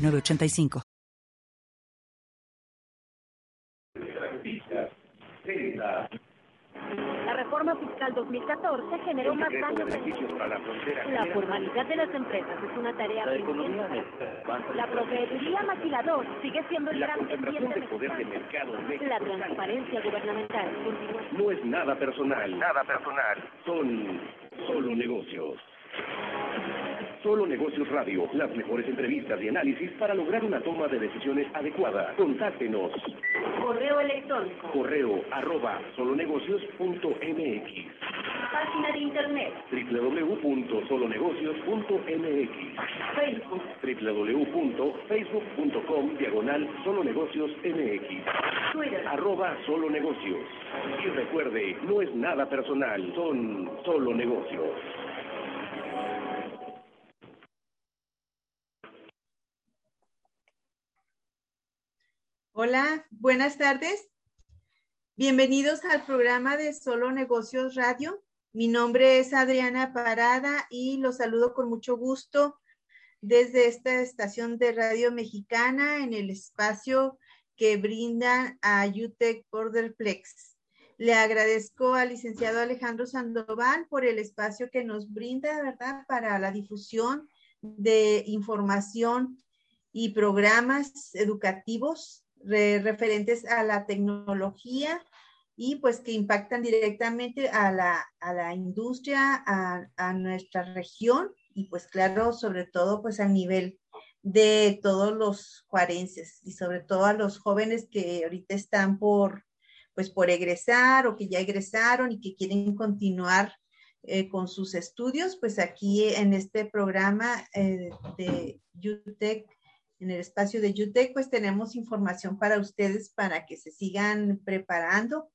985. La reforma fiscal 2014 generó más daños. La formalidad de las empresas es una tarea La economía La proveeduría maquilador sigue siendo el La gran concentración pendiente de poder de mercado en México. La transparencia gubernamental. No es nada personal. Nada personal. Son solo negocios. Solo Negocios Radio, las mejores entrevistas y análisis para lograr una toma de decisiones adecuada. Contáctenos. Correo electrónico. Correo arroba solonegocios.mx Página de internet. www.solonegocios.mx Facebook. www.facebook.com diagonal solonegocios mx Twitter. arroba solo negocios. Y recuerde, no es nada personal, son solo negocios. Hola, buenas tardes. Bienvenidos al programa de Solo Negocios Radio. Mi nombre es Adriana Parada y los saludo con mucho gusto desde esta estación de radio mexicana en el espacio que brinda a UTEC Borderplex. Le agradezco al licenciado Alejandro Sandoval por el espacio que nos brinda, ¿verdad?, para la difusión de información y programas educativos re- referentes a la tecnología y pues que impactan directamente a la, a la industria, a, nuestra región y pues claro, sobre todo pues a nivel de todos los juarenses y sobre todo a los jóvenes que ahorita están por pues por egresar o que ya egresaron y que quieren continuar eh, con sus estudios, pues aquí en este programa eh, de UTEC en el espacio de UTEC, pues tenemos información para ustedes para que se sigan preparando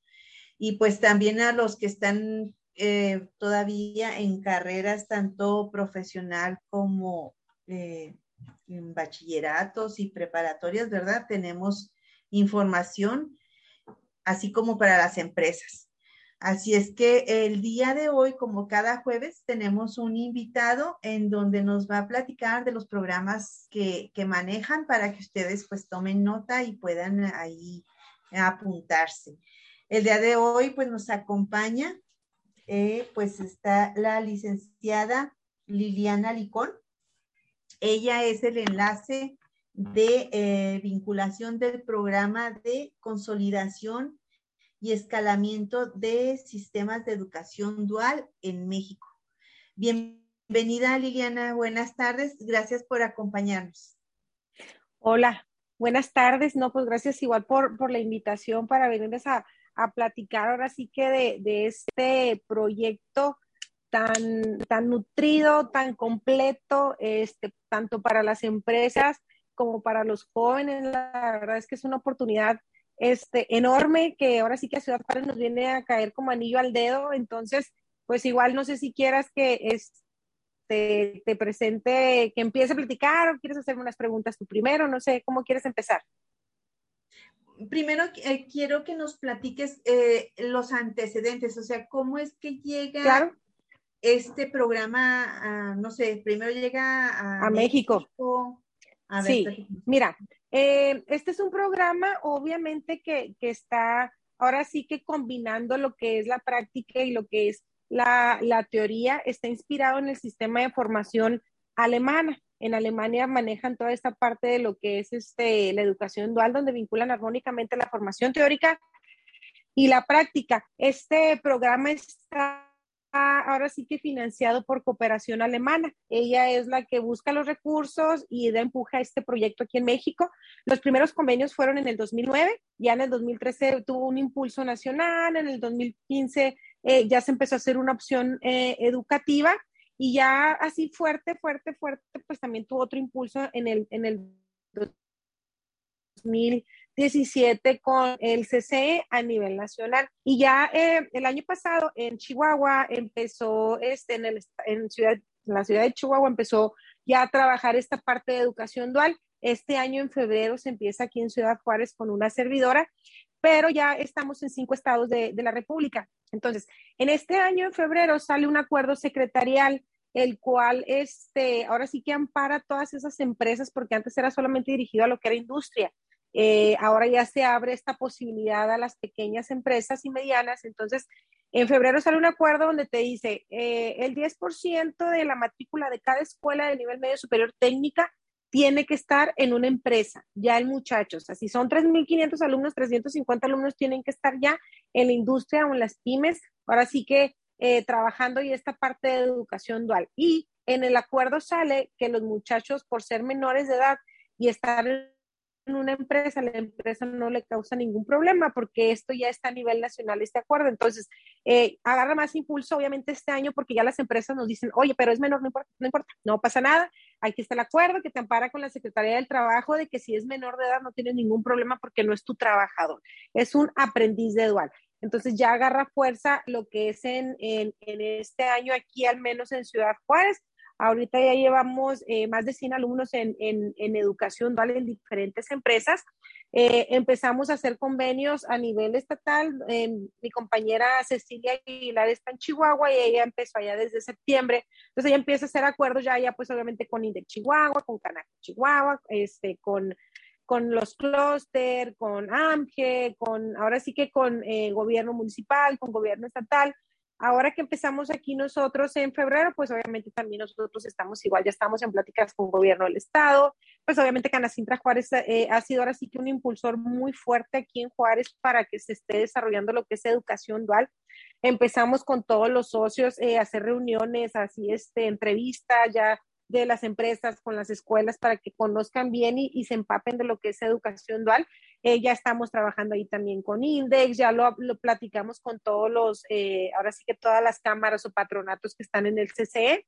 y pues también a los que están eh, todavía en carreras tanto profesional como eh, en bachilleratos y preparatorias, ¿verdad? Tenemos información, así como para las empresas. Así es que el día de hoy, como cada jueves, tenemos un invitado en donde nos va a platicar de los programas que, manejan para que ustedes pues tomen nota y puedan ahí apuntarse. El día de hoy pues nos acompaña, eh, pues está la licenciada Liliana Licón. Ella es el enlace de eh, vinculación del programa de consolidación y escalamiento de sistemas de educación dual en México. Bienvenida Liliana, buenas tardes, gracias por acompañarnos. Hola, buenas tardes. No, pues gracias igual por, por la invitación para venirles a, a platicar ahora sí que de, de este proyecto tan, tan nutrido, tan completo, este, tanto para las empresas como para los jóvenes. La verdad es que es una oportunidad este, enorme que ahora sí que a Ciudad Juárez nos viene a caer como anillo al dedo. Entonces, pues igual no sé si quieras que este, te presente, que empiece a platicar o quieres hacerme unas preguntas tú primero, no sé, ¿cómo quieres empezar? Primero eh, quiero que nos platiques eh, los antecedentes, o sea, cómo es que llega Claro. este programa, a, no sé, primero llega a, A México. México. A ver, Sí, mira, eh, este es un programa obviamente que, que está ahora sí que combinando lo que es la práctica y lo que es la, la teoría, está inspirado en el sistema de formación alemana. En Alemania manejan toda esta parte de lo que es este, la educación dual, donde vinculan armónicamente la formación teórica y la práctica. Este programa está ahora sí que financiado por cooperación alemana. Ella es la que busca los recursos y da empuja este proyecto aquí en México. Los primeros convenios fueron en el 2009, ya en el 2013 tuvo un impulso nacional, en el 2015 eh, ya se empezó a hacer una opción eh, educativa y ya así fuerte, fuerte, fuerte, pues también tuvo otro impulso en el, en el 2017 con el CCE a nivel nacional. Y ya eh, el año pasado en Chihuahua empezó, este, en, el, en, ciudad, en la ciudad de Chihuahua empezó ya a trabajar esta parte de educación dual. Este año en febrero se empieza aquí en Ciudad Juárez con una servidora, pero ya estamos en cinco estados de, de la República. Entonces, en este año en febrero sale un acuerdo secretarial el cual este, ahora sí que ampara todas esas empresas, porque antes era solamente dirigido a lo que era industria. Eh, ahora ya se abre esta posibilidad a las pequeñas empresas y medianas. Entonces, en febrero sale un acuerdo donde te dice eh, el 10% de la matrícula de cada escuela de nivel medio superior técnica tiene que estar en una empresa, ya el muchacho. O sea, si son 3.500 alumnos, 350 alumnos tienen que estar ya en la industria o en las pymes. Ahora sí que eh, trabajando y esta parte de educación dual. Y en el acuerdo sale que los muchachos, por ser menores de edad y estar en una empresa, la empresa no le causa ningún problema porque esto ya está a nivel nacional, este acuerdo. Entonces, eh, agarra más impulso, obviamente, este año porque ya las empresas nos dicen, oye, pero es menor, no importa, no importa, no pasa nada. Aquí está el acuerdo que te ampara con la Secretaría del Trabajo de que si es menor de edad no tienes ningún problema porque no es tu trabajador, es un aprendiz de dual. Entonces ya agarra fuerza lo que es en, en, este año aquí, al menos en Ciudad Juárez. Ahorita ya llevamos eh, más de 100 alumnos en, en, educación dual en diferentes empresas. Eh, empezamos a hacer convenios a nivel estatal. mi compañera Cecilia Aguilar está en Chihuahua y ella empezó allá desde septiembre. Entonces ella empieza a hacer acuerdos ya, ya pues obviamente con INDEC Chihuahua, con Canac Chihuahua, este, con con los clúster, con AMGE, con, ahora sí que con eh, gobierno municipal, con gobierno estatal. Ahora que empezamos aquí nosotros en febrero, pues obviamente también nosotros estamos igual, ya estamos en pláticas con gobierno del estado, pues obviamente Canacintra Juárez eh, ha sido ahora sí que un impulsor muy fuerte aquí en Juárez para que se esté desarrollando lo que es educación dual. Empezamos con todos los socios eh, a hacer reuniones, así este, entrevistas, ya de las empresas con las escuelas para que conozcan bien y, se empapen de lo que es educación dual. Eh, ya estamos trabajando ahí también con Index, ya lo, platicamos con todos los, eh, ahora sí que todas las cámaras o patronatos que están en el CCE,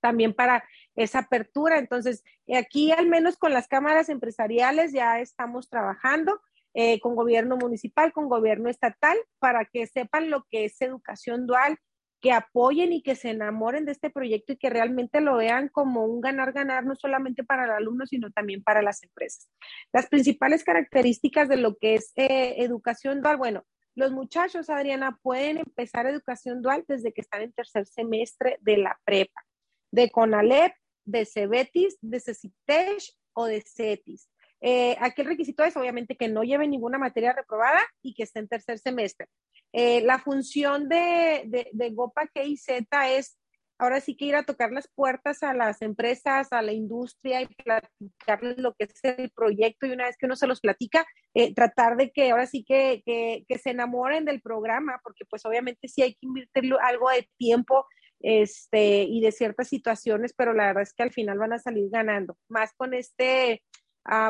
también para esa apertura. Entonces, aquí al menos con las cámaras empresariales ya estamos trabajando. Eh, con gobierno municipal, con gobierno estatal, para que sepan lo que es educación dual, que apoyen y que se enamoren de este proyecto y que realmente lo vean como un ganar-ganar, no solamente para el alumno, sino también para las empresas. Las principales características de lo que es eh, educación dual, bueno, los muchachos, Adriana, pueden empezar educación dual desde que están en tercer semestre de la prepa, de CONALEP, de CEBETIS, de CECITESH o de CETIS. Eh, aquí el requisito es obviamente que no lleve ninguna materia reprobada y que esté en tercer semestre. Eh, la función de, de, de GOPA K y Z es ahora sí que ir a tocar las puertas a las empresas, a la industria y platicarles lo que es el proyecto y una vez que uno se los platica, eh, tratar de que ahora sí que, que, que, se enamoren del programa, porque pues obviamente sí hay que invertir algo de tiempo este, y de ciertas situaciones, pero la verdad es que al final van a salir ganando, más con este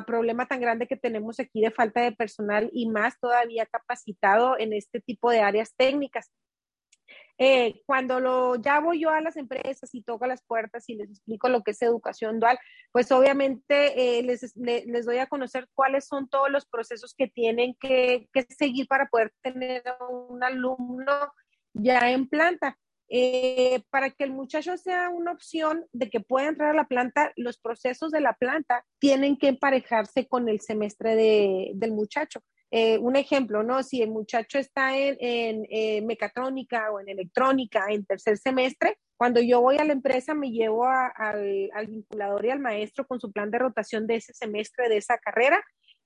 problema tan grande que tenemos aquí de falta de personal y más todavía capacitado en este tipo de áreas técnicas. Eh, cuando lo ya voy yo a las empresas y toco las puertas y les explico lo que es educación dual, pues obviamente eh, les, les, doy a conocer cuáles son todos los procesos que tienen que, que seguir para poder tener un alumno ya en planta. Eh, para que el muchacho sea una opción de que pueda entrar a la planta, los procesos de la planta tienen que emparejarse con el semestre de, del muchacho. Eh, un ejemplo, ¿no? Si el muchacho está en, en eh, mecatrónica o en electrónica en tercer semestre, cuando yo voy a la empresa me llevo al, al vinculador y al maestro con su plan de rotación de ese semestre, de esa carrera,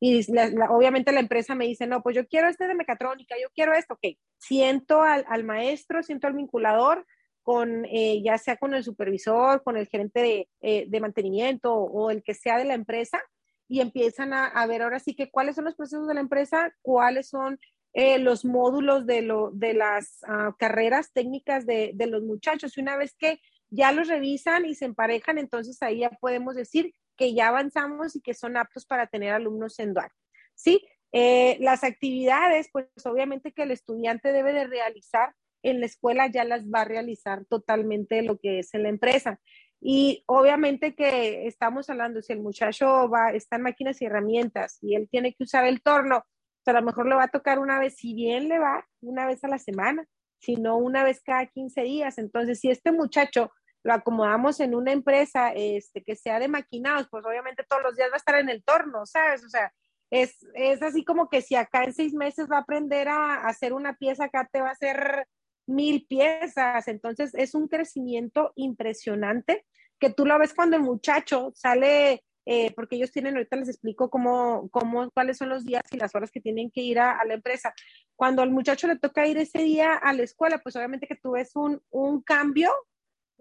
y obviamente la empresa me dice, no, pues yo quiero este de mecatrónica, yo quiero esto, ok, siento al, al maestro, siento al vinculador, con eh, ya sea con el supervisor, con el gerente de, eh, de, mantenimiento o el que sea de la empresa y empiezan a, a, ver ahora sí que cuáles son los procesos de la empresa, cuáles son eh, los módulos de, lo, de las uh, carreras técnicas de, de, los muchachos. Y una vez que ya los revisan y se emparejan, entonces ahí ya podemos decir que ya avanzamos y que son aptos para tener alumnos en dual. ¿Sí? Eh, las actividades, pues obviamente que el estudiante debe de realizar en la escuela ya las va a realizar totalmente lo que es en la empresa. Y obviamente que estamos hablando, si el muchacho va, está en máquinas y herramientas y él tiene que usar el torno, pues a lo mejor le va a tocar una vez, si bien le va, una vez a la semana, sino una vez cada 15 días. Entonces, si este muchacho lo acomodamos en una empresa este, que sea de maquinados, pues obviamente todos los días va a estar en el torno, ¿sabes? O sea, es, es así como que si acá en seis meses va a aprender a, hacer una pieza, acá te va a hacer mil piezas. Entonces, es un crecimiento impresionante que tú lo ves cuando el muchacho sale, eh, porque ellos tienen, ahorita les explico cómo, cómo, cuáles son los días y las horas que tienen que ir a, la empresa. Cuando al muchacho le toca ir ese día a la escuela, pues obviamente que tú ves un, un cambio,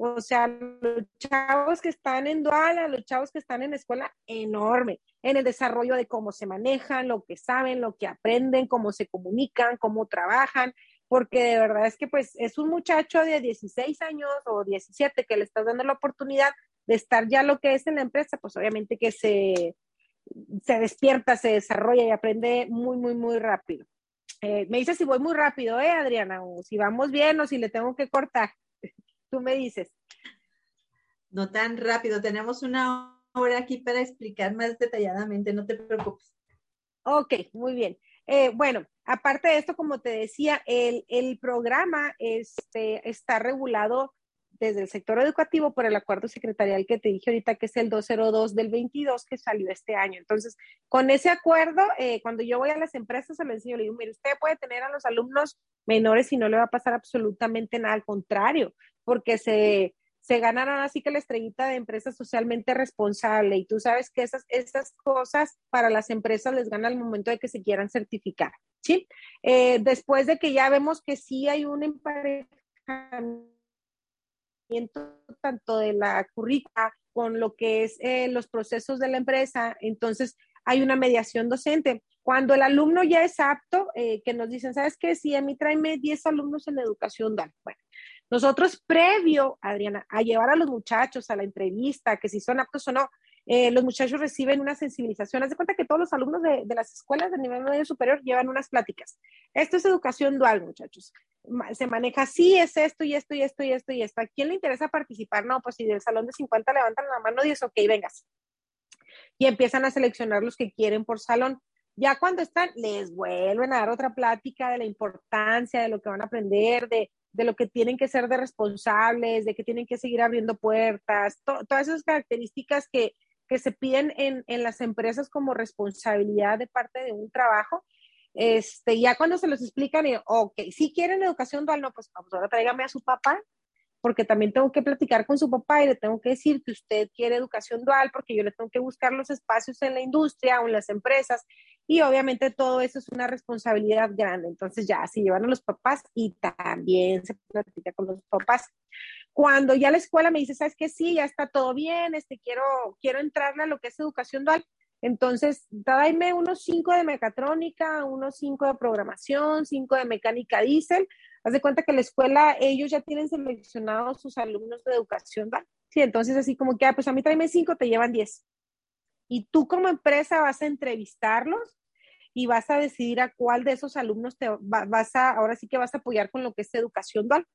o sea, los chavos que están en dual, a los chavos que están en escuela, enorme, en el desarrollo de cómo se manejan, lo que saben, lo que aprenden, cómo se comunican, cómo trabajan, porque de verdad es que pues es un muchacho de 16 años o 17 que le estás dando la oportunidad de estar ya lo que es en la empresa, pues obviamente que se, se despierta, se desarrolla y aprende muy, muy, muy rápido. Eh, me dices si voy muy rápido, ¿eh, Adriana? O si vamos bien o si le tengo que cortar. Tú me dices. No tan rápido, tenemos una hora aquí para explicar más detalladamente, no te preocupes. Ok, muy bien. Eh, bueno, aparte de esto, como te decía, el, programa este, está regulado desde el sector educativo por el acuerdo secretarial que te dije ahorita, que es el 202 del 22 que salió este año. Entonces, con ese acuerdo, eh, cuando yo voy a las empresas, se lo enseño, le digo, mire, usted puede tener a los alumnos menores y no le va a pasar absolutamente nada, al contrario, porque se, se ganaron así que la estrellita de empresa socialmente responsable y tú sabes que esas, esas cosas para las empresas les gana al momento de que se quieran certificar, ¿sí? Eh, después de que ya vemos que sí hay un emparejamiento tanto de la currícula con lo que es eh, los procesos de la empresa, entonces hay una mediación docente. Cuando el alumno ya es apto, eh, que nos dicen, ¿sabes qué? Si a mí tráeme 10 alumnos en educación, dan. Bueno, nosotros, previo, Adriana, a llevar a los muchachos a la entrevista, que si son aptos o no, eh, los muchachos reciben una sensibilización. Haz de cuenta que todos los alumnos de, las escuelas de nivel medio superior llevan unas pláticas. Esto es educación dual, muchachos. Se maneja así, es esto y esto y esto y esto y esto. ¿A quién le interesa participar? No, pues si del salón de 50 levantan la mano, 10, ok, vengas. Y empiezan a seleccionar los que quieren por salón. Ya cuando están, les vuelven a dar otra plática de la importancia de lo que van a aprender, de, de lo que tienen que ser de responsables, de que tienen que seguir abriendo puertas, todas esas características que, que se piden en, en, las empresas como responsabilidad de parte de un trabajo. Este, ya cuando se los explican, ok, si quieren educación dual, no, pues, pues ahora tráigame a su papá, porque también tengo que platicar con su papá y le tengo que decir que usted quiere educación dual, porque yo le tengo que buscar los espacios en la industria o en las empresas y obviamente todo eso es una responsabilidad grande. Entonces ya se llevan a los papás y también se platica con los papás. Cuando ya la escuela me dice, ¿sabes qué? Sí, ya está todo bien, este, quiero, quiero entrarle a lo que es educación dual. Entonces, dame unos cinco de mecatrónica, unos cinco de programación, cinco de mecánica diésel. Haz de cuenta que la escuela, ellos ya tienen seleccionados sus alumnos de educación dual. Sí, entonces así como que, ah, pues a mí tráeme cinco, te llevan diez y tú como empresa vas a entrevistarlos y vas a decidir a cuál de esos alumnos te vas a, ahora sí que vas a apoyar con lo que es educación dual.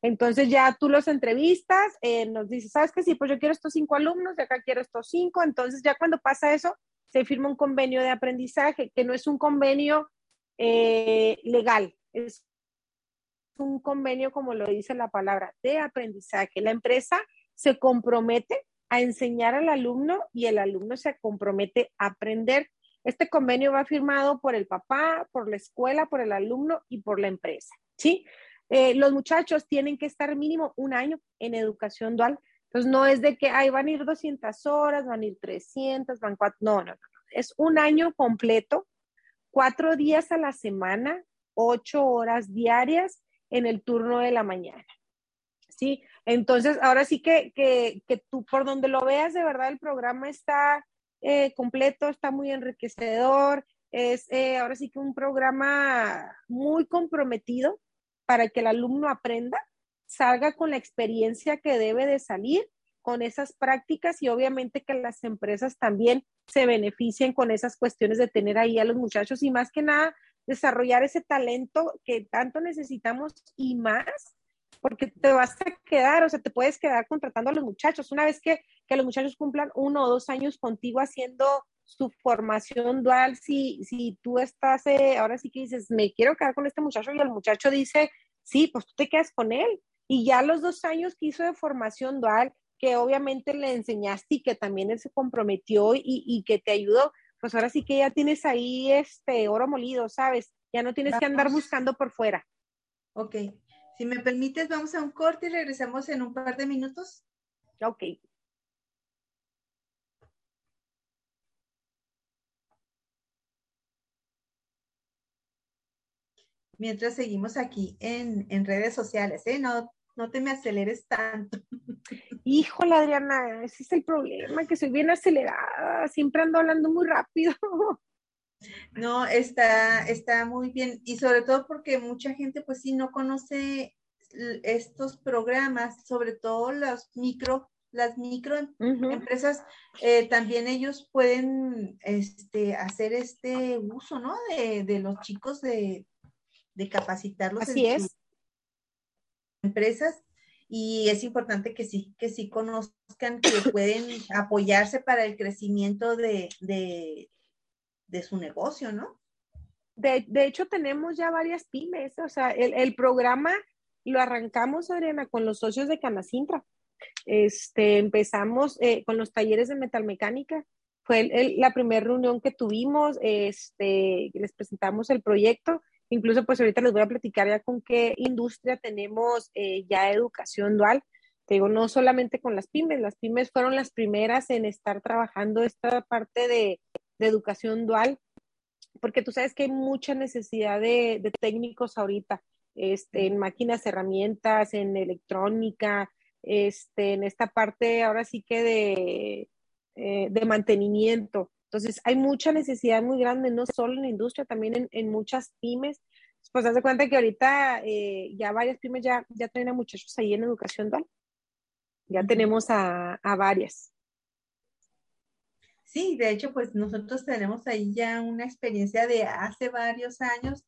Entonces ya tú los entrevistas, eh, nos dices, ¿sabes qué? Sí, pues yo quiero estos cinco alumnos, de acá quiero estos cinco. Entonces ya cuando pasa eso, se firma un convenio de aprendizaje, que no es un convenio eh, legal, es un convenio, como lo dice la palabra, de aprendizaje. La empresa se compromete a enseñar al alumno y el alumno se compromete a aprender. Este convenio va firmado por el papá, por la escuela, por el alumno y por la empresa, ¿sí? Eh, los muchachos tienen que estar mínimo un año en educación dual. Entonces, no es de que, ay, van a ir 200 horas, van a ir 300, van cuatro, no, no, no. Es un año completo, cuatro días a la semana, ocho horas diarias en el turno de la mañana. ¿Sí? Entonces, ahora sí que, que, que tú por donde lo veas, de verdad el programa está eh, completo, está muy enriquecedor, es eh, ahora sí que un programa muy comprometido para que el alumno aprenda, salga con la experiencia que debe de salir con esas prácticas y obviamente que las empresas también se beneficien con esas cuestiones de tener ahí a los muchachos y más que nada desarrollar ese talento que tanto necesitamos y más porque te vas a quedar, o sea, te puedes quedar contratando a los muchachos. Una vez que, que los muchachos cumplan uno o dos años contigo haciendo su formación dual, si, si tú estás, eh, ahora sí que dices, me quiero quedar con este muchacho y el muchacho dice, sí, pues tú te quedas con él. Y ya los dos años que hizo de formación dual, que obviamente le enseñaste y que también él se comprometió y, y que te ayudó, pues ahora sí que ya tienes ahí este oro molido, ¿sabes? Ya no tienes que andar buscando por fuera. Ok. Si me permites, vamos a un corte y regresamos en un par de minutos. Ok. Mientras seguimos aquí en, en redes sociales, ¿eh? No, no te me aceleres tanto. Híjole, Adriana, ese es el problema, que soy bien acelerada, siempre ando hablando muy rápido. No, está, está muy bien. Y sobre todo porque mucha gente, pues sí, no conoce estos programas, sobre todo los micro, las micro empresas, eh, también ellos pueden este, hacer este uso, ¿no? De, de los chicos de, de capacitarlos. Así es. Empresas y es importante que sí, que sí conozcan que pueden apoyarse para el crecimiento de, de, de su negocio, ¿no? De, de, hecho, tenemos ya varias pymes, o sea, el, el, programa lo arrancamos, Adriana, con los socios de Canacintra. Este, empezamos eh, con los talleres de metalmecánica. Fue la primera reunión que tuvimos, este, les presentamos el proyecto Incluso pues ahorita les voy a platicar ya con qué industria tenemos eh, ya educación dual. Te digo, no solamente con las pymes, las pymes fueron las primeras en estar trabajando esta parte de, de educación dual, porque tú sabes que hay mucha necesidad de, de técnicos ahorita, este, en máquinas, herramientas, en electrónica, este, en esta parte ahora sí que de, eh, de mantenimiento. Entonces, hay mucha necesidad muy grande, no solo en la industria, también en, en muchas pymes. Pues haz de cuenta que ahorita eh, ya varias pymes ya, ya traen a muchachos ahí en educación dual. Ya tenemos a, a varias. Sí, de hecho, pues nosotros tenemos ahí ya una experiencia de hace varios años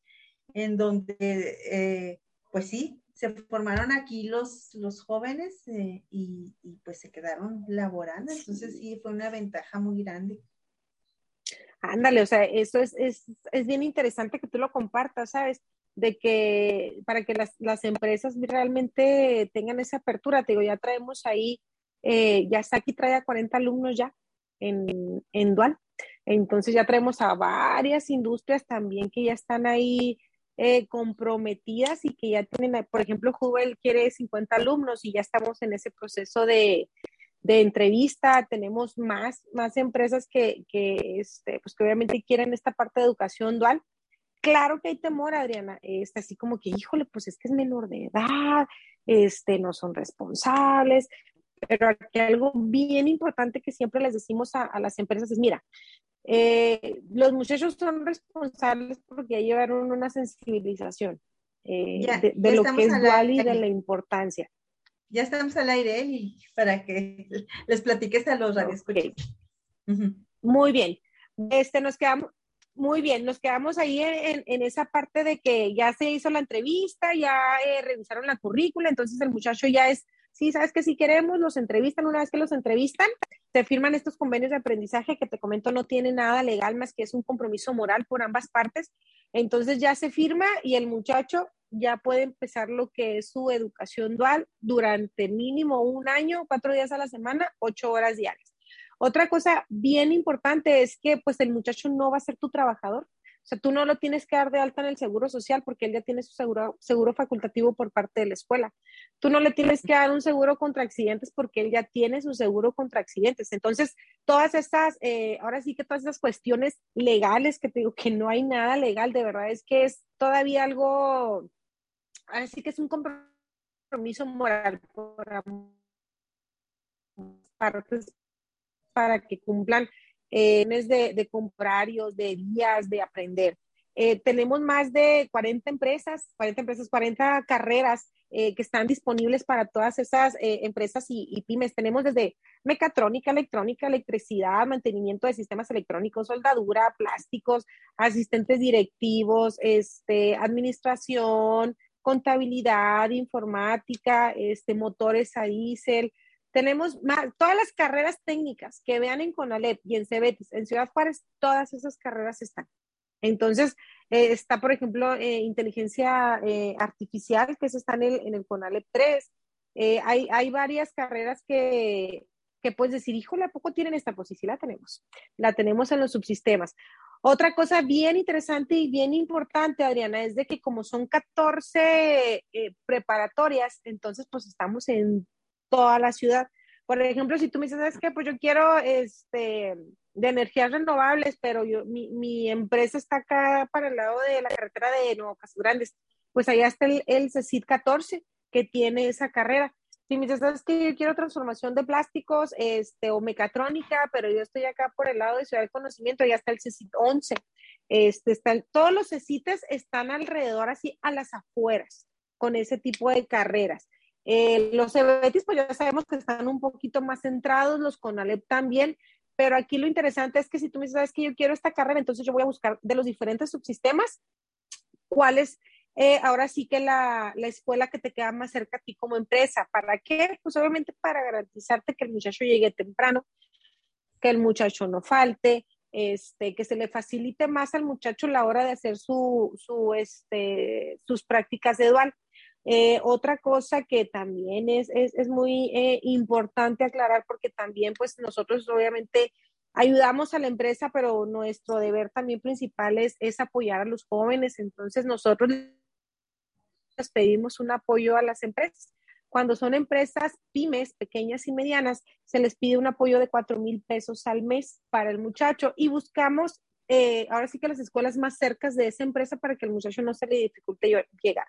en donde, eh, pues sí, se formaron aquí los, los jóvenes eh, y, y, pues se quedaron laborando. Entonces sí, fue una ventaja muy grande. Ándale, o sea, eso es, es, es, bien interesante que tú lo compartas, ¿sabes? De que para que las, las empresas realmente tengan esa apertura, te digo, ya traemos ahí, eh, ya está aquí, trae a 40 alumnos ya en, en Dual. Entonces ya traemos a varias industrias también que ya están ahí eh, comprometidas y que ya tienen, por ejemplo, Jubel quiere 50 alumnos y ya estamos en ese proceso de, de entrevista, tenemos más, más empresas que, que, este, pues que obviamente quieren esta parte de educación dual. Claro que hay temor, Adriana, este, así como que, híjole, pues es que es menor de edad, este, no son responsables, pero aquí algo bien importante que siempre les decimos a, a las empresas es, mira, eh, los muchachos son responsables porque ya llevaron una sensibilización eh, ya, de, de lo que es dual y de la importancia ya estamos al aire, Eli, para que les platiques a los radioescuchas. Okay. Uh -huh. Muy bien. Este, nos quedamos, muy bien, nos quedamos ahí en, en, esa parte de que ya se hizo la entrevista, ya eh, revisaron la currícula, entonces el muchacho ya es, sí, sabes que si queremos, los entrevistan, una vez que los entrevistan, se firman estos convenios de aprendizaje que te comento no tiene nada legal más que es un compromiso moral por ambas partes, entonces ya se firma y el muchacho ya puede empezar lo que es su educación dual durante mínimo un año, cuatro días a la semana, ocho horas diarias. Otra cosa bien importante es que pues el muchacho no va a ser tu trabajador. O sea, tú no lo tienes que dar de alta en el seguro social porque él ya tiene su seguro, seguro facultativo por parte de la escuela. Tú no le tienes que dar un seguro contra accidentes porque él ya tiene su seguro contra accidentes. Entonces, todas estas, eh, ahora sí que todas esas cuestiones legales que te digo que no hay nada legal, de verdad es que es todavía algo así que es un compromiso moral por partes para que cumplan eh, de, de comprarios, de días, de aprender. Eh, tenemos más de 40 empresas, 40 empresas, 40 carreras eh, que están disponibles para todas esas eh, empresas y, pymes. Tenemos desde mecatrónica, electrónica, electricidad, mantenimiento de sistemas electrónicos, soldadura, plásticos, asistentes directivos, este, administración, contabilidad, informática, este, motores a diésel. Tenemos más, todas las carreras técnicas que vean en CONALEP y en Cebetis, en Ciudad Juárez, todas esas carreras están. Entonces, eh, está, por ejemplo, eh, inteligencia eh, artificial, que eso está en el, en el CONALEP 3. hay, hay varias carreras que, que puedes decir, híjole, ¿a poco tienen esta? Pues sí, la tenemos. La tenemos en los subsistemas. Otra cosa bien interesante y bien importante, Adriana, es de que como son 14 preparatorias, entonces pues estamos en toda la ciudad. Por ejemplo, si tú me dices, ¿sabes qué? Pues yo quiero este, de energías renovables, pero yo, mi, mi, empresa está acá para el lado de la carretera de Nuevo Casas Grandes. Pues allá está el, el CECIT 14 que tiene esa carrera. Si me dices, ¿sabes que yo quiero transformación de plásticos este, o mecatrónica, pero yo estoy acá por el lado de Ciudad del Conocimiento, allá está el CECIT 11. Este, está todos los CECITES están alrededor, así a las afueras, con ese tipo de carreras. Eh, los CEBETIS, pues ya sabemos que están un poquito más centrados, los CONALEP también, pero aquí lo interesante es que si tú me dices, que yo quiero esta carrera, entonces yo voy a buscar de los diferentes subsistemas cuál es eh, ahora sí que la, la, escuela que te queda más cerca a ti como empresa. ¿Para qué? Pues obviamente para garantizarte que el muchacho llegue temprano, que el muchacho no falte, este, que se le facilite más al muchacho la hora de hacer su, su, este, sus prácticas de dual. Eh, otra cosa que también es, es, muy eh, importante aclarar, porque también pues nosotros obviamente ayudamos a la empresa, pero nuestro deber también principal es, es apoyar a los jóvenes. Entonces nosotros les pedimos un apoyo a las empresas. Cuando son empresas pymes, pequeñas y medianas, se les pide un apoyo de cuatro mil pesos al mes para el muchacho y buscamos eh, ahora sí que las escuelas más cercas de esa empresa para que el muchacho no se le dificulte llegar.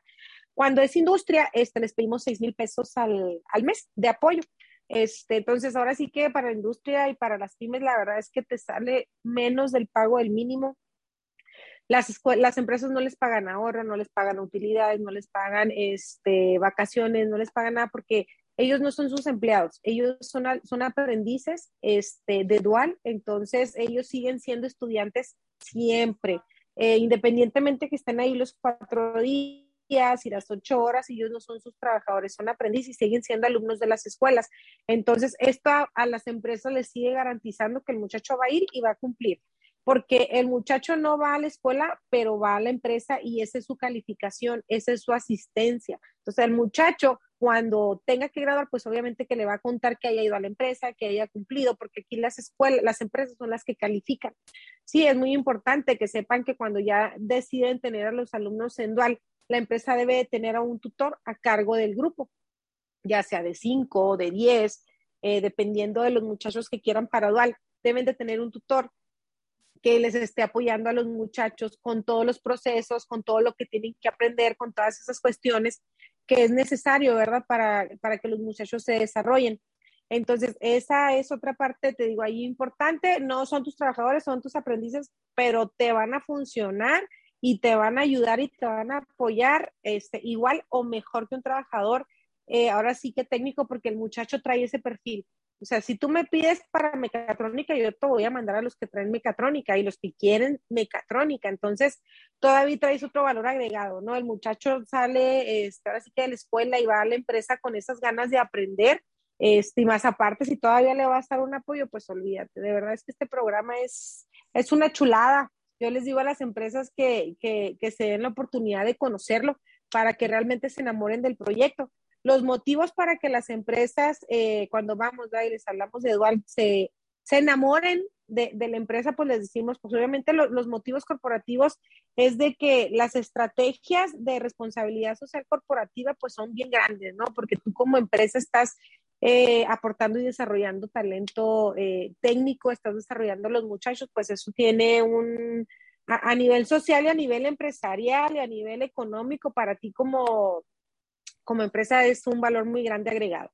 Cuando es industria, este, les pedimos seis mil pesos al, al, mes de apoyo. Este, entonces, ahora sí que para la industria y para las pymes, la verdad es que te sale menos del pago del mínimo. Las, las empresas no les pagan ahorro, no les pagan utilidades, no les pagan este, vacaciones, no les pagan nada porque ellos no son sus empleados, ellos son, son aprendices este, de dual, entonces ellos siguen siendo estudiantes siempre, eh, independientemente que estén ahí los cuatro días y las ocho horas, ellos no son sus trabajadores, son aprendices y siguen siendo alumnos de las escuelas. Entonces, esto a, a las empresas les sigue garantizando que el muchacho va a ir y va a cumplir porque el muchacho no va a la escuela, pero va a la empresa y esa es su calificación, esa es su asistencia. Entonces, el muchacho cuando tenga que graduar, pues obviamente que le va a contar que haya ido a la empresa, que haya cumplido, porque aquí las escuelas, las empresas son las que califican. Sí, es muy importante que sepan que cuando ya deciden tener a los alumnos en dual, la empresa debe tener a un tutor a cargo del grupo, ya sea de 5 o de 10, eh, dependiendo de los muchachos que quieran para dual, deben de tener un tutor que les esté apoyando a los muchachos con todos los procesos, con todo lo que tienen que aprender, con todas esas cuestiones que es necesario, ¿verdad? Para, para que los muchachos se desarrollen. Entonces, esa es otra parte, te digo, ahí importante, no son tus trabajadores, son tus aprendices, pero te van a funcionar y te van a ayudar y te van a apoyar este, igual o mejor que un trabajador, eh, ahora sí que técnico, porque el muchacho trae ese perfil. O sea, si tú me pides para mecatrónica, yo te voy a mandar a los que traen mecatrónica y los que quieren mecatrónica. Entonces, todavía traes otro valor agregado, ¿no? El muchacho sale, este, ahora sí que de la escuela y va a la empresa con esas ganas de aprender. Este, y más aparte, si todavía le va a estar un apoyo, pues olvídate. De verdad es que este programa es, es una chulada. Yo les digo a las empresas que, que, se den la oportunidad de conocerlo para que realmente se enamoren del proyecto los motivos para que las empresas, eh, cuando vamos y les hablamos de dual, se, se enamoren de, de, la empresa, pues les decimos, pues obviamente lo, los motivos corporativos es de que las estrategias de responsabilidad social corporativa pues son bien grandes, ¿no? Porque tú como empresa estás eh, aportando y desarrollando talento eh, técnico, estás desarrollando los muchachos, pues eso tiene un, a, nivel social y a nivel empresarial y a nivel económico para ti como, como empresa es un valor muy grande agregado.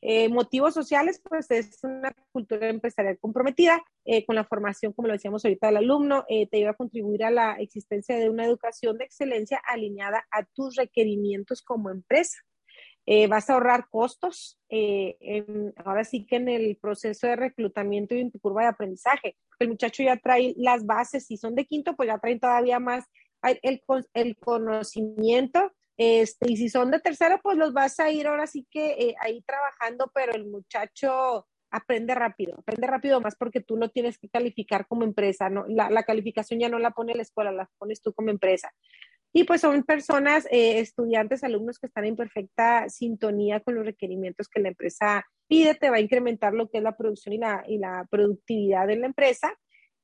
Eh, motivos sociales, pues es una cultura empresarial comprometida con la formación, como lo decíamos ahorita, del alumno, te ayuda a contribuir a la existencia de una educación de excelencia alineada a tus requerimientos como empresa. Eh, vas a ahorrar costos, en, ahora sí que en el proceso de reclutamiento y en tu curva de aprendizaje. El muchacho ya trae las bases, si son de quinto, pues ya traen todavía más el, el conocimiento Este, y si son de tercero, pues los vas a ir ahora sí que eh, ahí trabajando, pero el muchacho aprende rápido, aprende rápido más porque tú lo tienes que calificar como empresa, ¿no? La, la calificación ya no la pone la escuela, la pones tú como empresa. Y pues son personas, eh, estudiantes, alumnos que están en perfecta sintonía con los requerimientos que la empresa pide, te va a incrementar lo que es la producción y la, y la productividad de la empresa.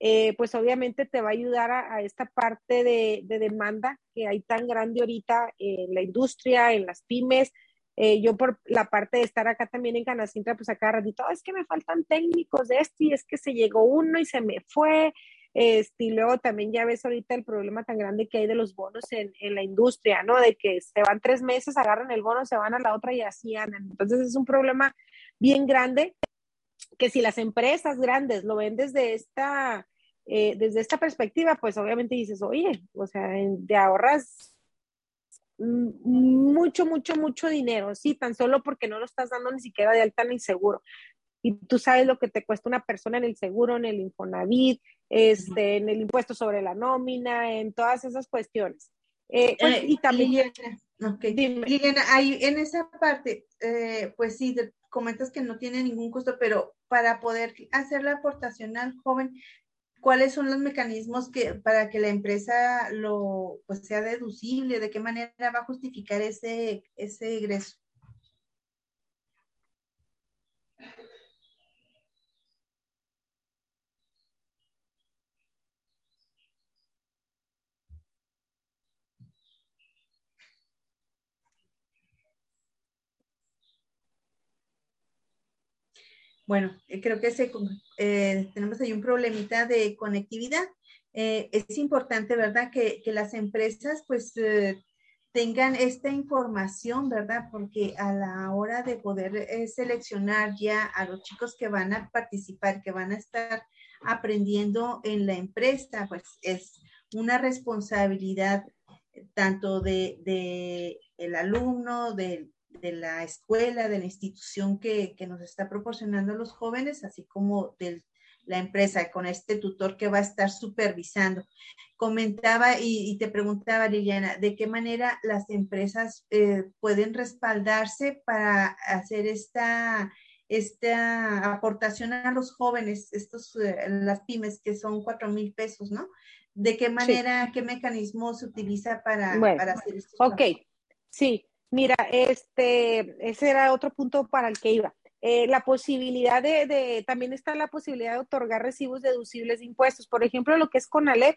Eh, pues obviamente te va a ayudar a, esta parte de, de, demanda que hay tan grande ahorita en la industria, en las pymes. Eh, yo por la parte de estar acá también en Canacintra, pues acá ratito, es que me faltan técnicos de esto y es que se llegó uno y se me fue este, y luego también ya ves ahorita el problema tan grande que hay de los bonos en, en, la industria, ¿no? De que se van tres meses, agarran el bono, se van a la otra y así andan. Entonces es un problema bien grande que si las empresas grandes lo ven desde esta, eh, desde esta perspectiva, pues obviamente dices, oye, o sea, te ahorras mucho, mucho, mucho dinero, sí, tan solo porque no lo estás dando ni siquiera de alta ni seguro y tú sabes lo que te cuesta una persona en el seguro, en el Infonavit, este, en el impuesto sobre la nómina, en todas esas cuestiones. Eh, pues, eh, y también... ahí, en esa parte, eh, pues sí, comentas que no tiene ningún costo, pero para poder hacer la aportación al joven, ¿cuáles son los mecanismos que para que la empresa lo pues sea deducible? ¿De qué manera va a justificar ese, ese egreso? Bueno, eh, creo que eh, tenemos ahí un problemita de conectividad. Eh, es importante, ¿verdad? Que, las empresas pues tengan esta información, ¿verdad? Porque a la hora de poder seleccionar ya a los chicos que van a participar, que van a estar aprendiendo en la empresa, pues es una responsabilidad tanto de, de el alumno, del de la escuela, de la institución que, nos está proporcionando a los jóvenes, así como de la empresa con este tutor que va a estar supervisando. Comentaba y, te preguntaba, Liliana, ¿de qué manera las empresas eh, pueden respaldarse para hacer esta, esta aportación a los jóvenes, estos, eh, las pymes que son cuatro mil pesos, ¿no? ¿De qué manera, qué mecanismo se utiliza para, para hacer esto? Ok, sí. Mira, este, ese era otro punto para el que iba. Eh, la posibilidad de, de, también está la posibilidad de otorgar recibos deducibles de impuestos. Por ejemplo, lo que es CONALEP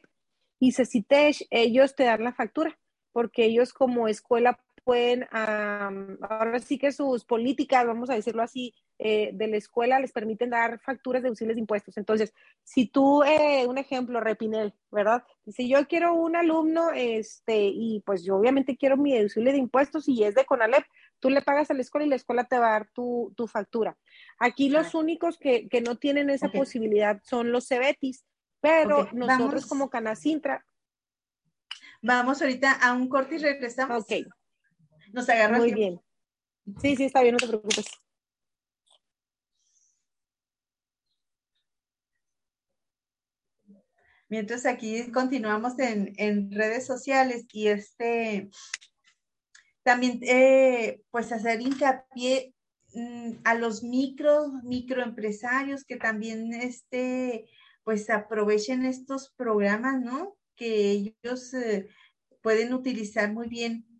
y CECITESH, ellos te dan la factura, porque ellos como escuela pueden, ahora sí que sus políticas, vamos a decirlo así, eh, de la escuela les permiten dar facturas deducibles de impuestos. Entonces, si tú, eh, un ejemplo, Repinel, ¿verdad? Si yo quiero un alumno, este, y pues yo obviamente quiero mi deducible de impuestos y es de Conalep, tú le pagas a la escuela y la escuela te va a dar tu, factura. Aquí los únicos que, no tienen esa posibilidad son los CEBETIS, pero nosotros como Canacintra. Vamos ahorita a un corte y regresamos. Ok. Nos agarra Muy bien. Sí, sí, está bien, no te preocupes. Mientras aquí continuamos en, redes sociales y este, también eh, pues hacer hincapié mm, a los micro, microempresarios que también este, pues aprovechen estos programas, ¿no? Que ellos eh, pueden utilizar muy bien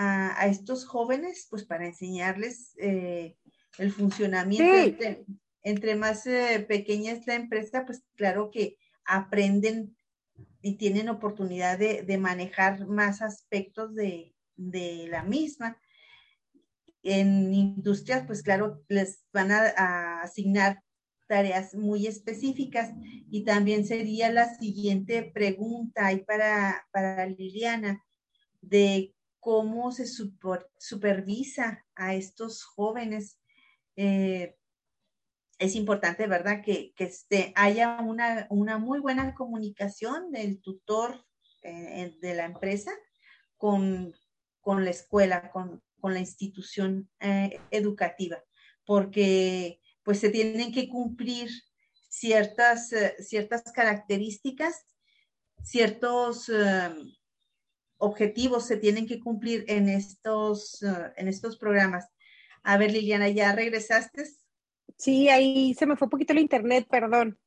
a, estos jóvenes, pues para enseñarles eh, el funcionamiento. Entre, más eh, pequeña es la empresa, pues claro que aprenden y tienen oportunidad de, manejar más aspectos de, la misma. En industrias, pues claro, les van a, asignar tareas muy específicas y también sería la siguiente pregunta ahí para, para Liliana de cómo se supervisa a estos jóvenes. Eh, es importante, ¿verdad? Que, este, haya una, muy buena comunicación del tutor eh, de la empresa con, la escuela, con, la institución eh, educativa, porque pues se tienen que cumplir ciertas características, ciertos objetivos se tienen que cumplir en estos, uh, en estos programas. A ver, Liliana, ¿ya regresaste? Sí, ahí se me fue un poquito el internet, perdón.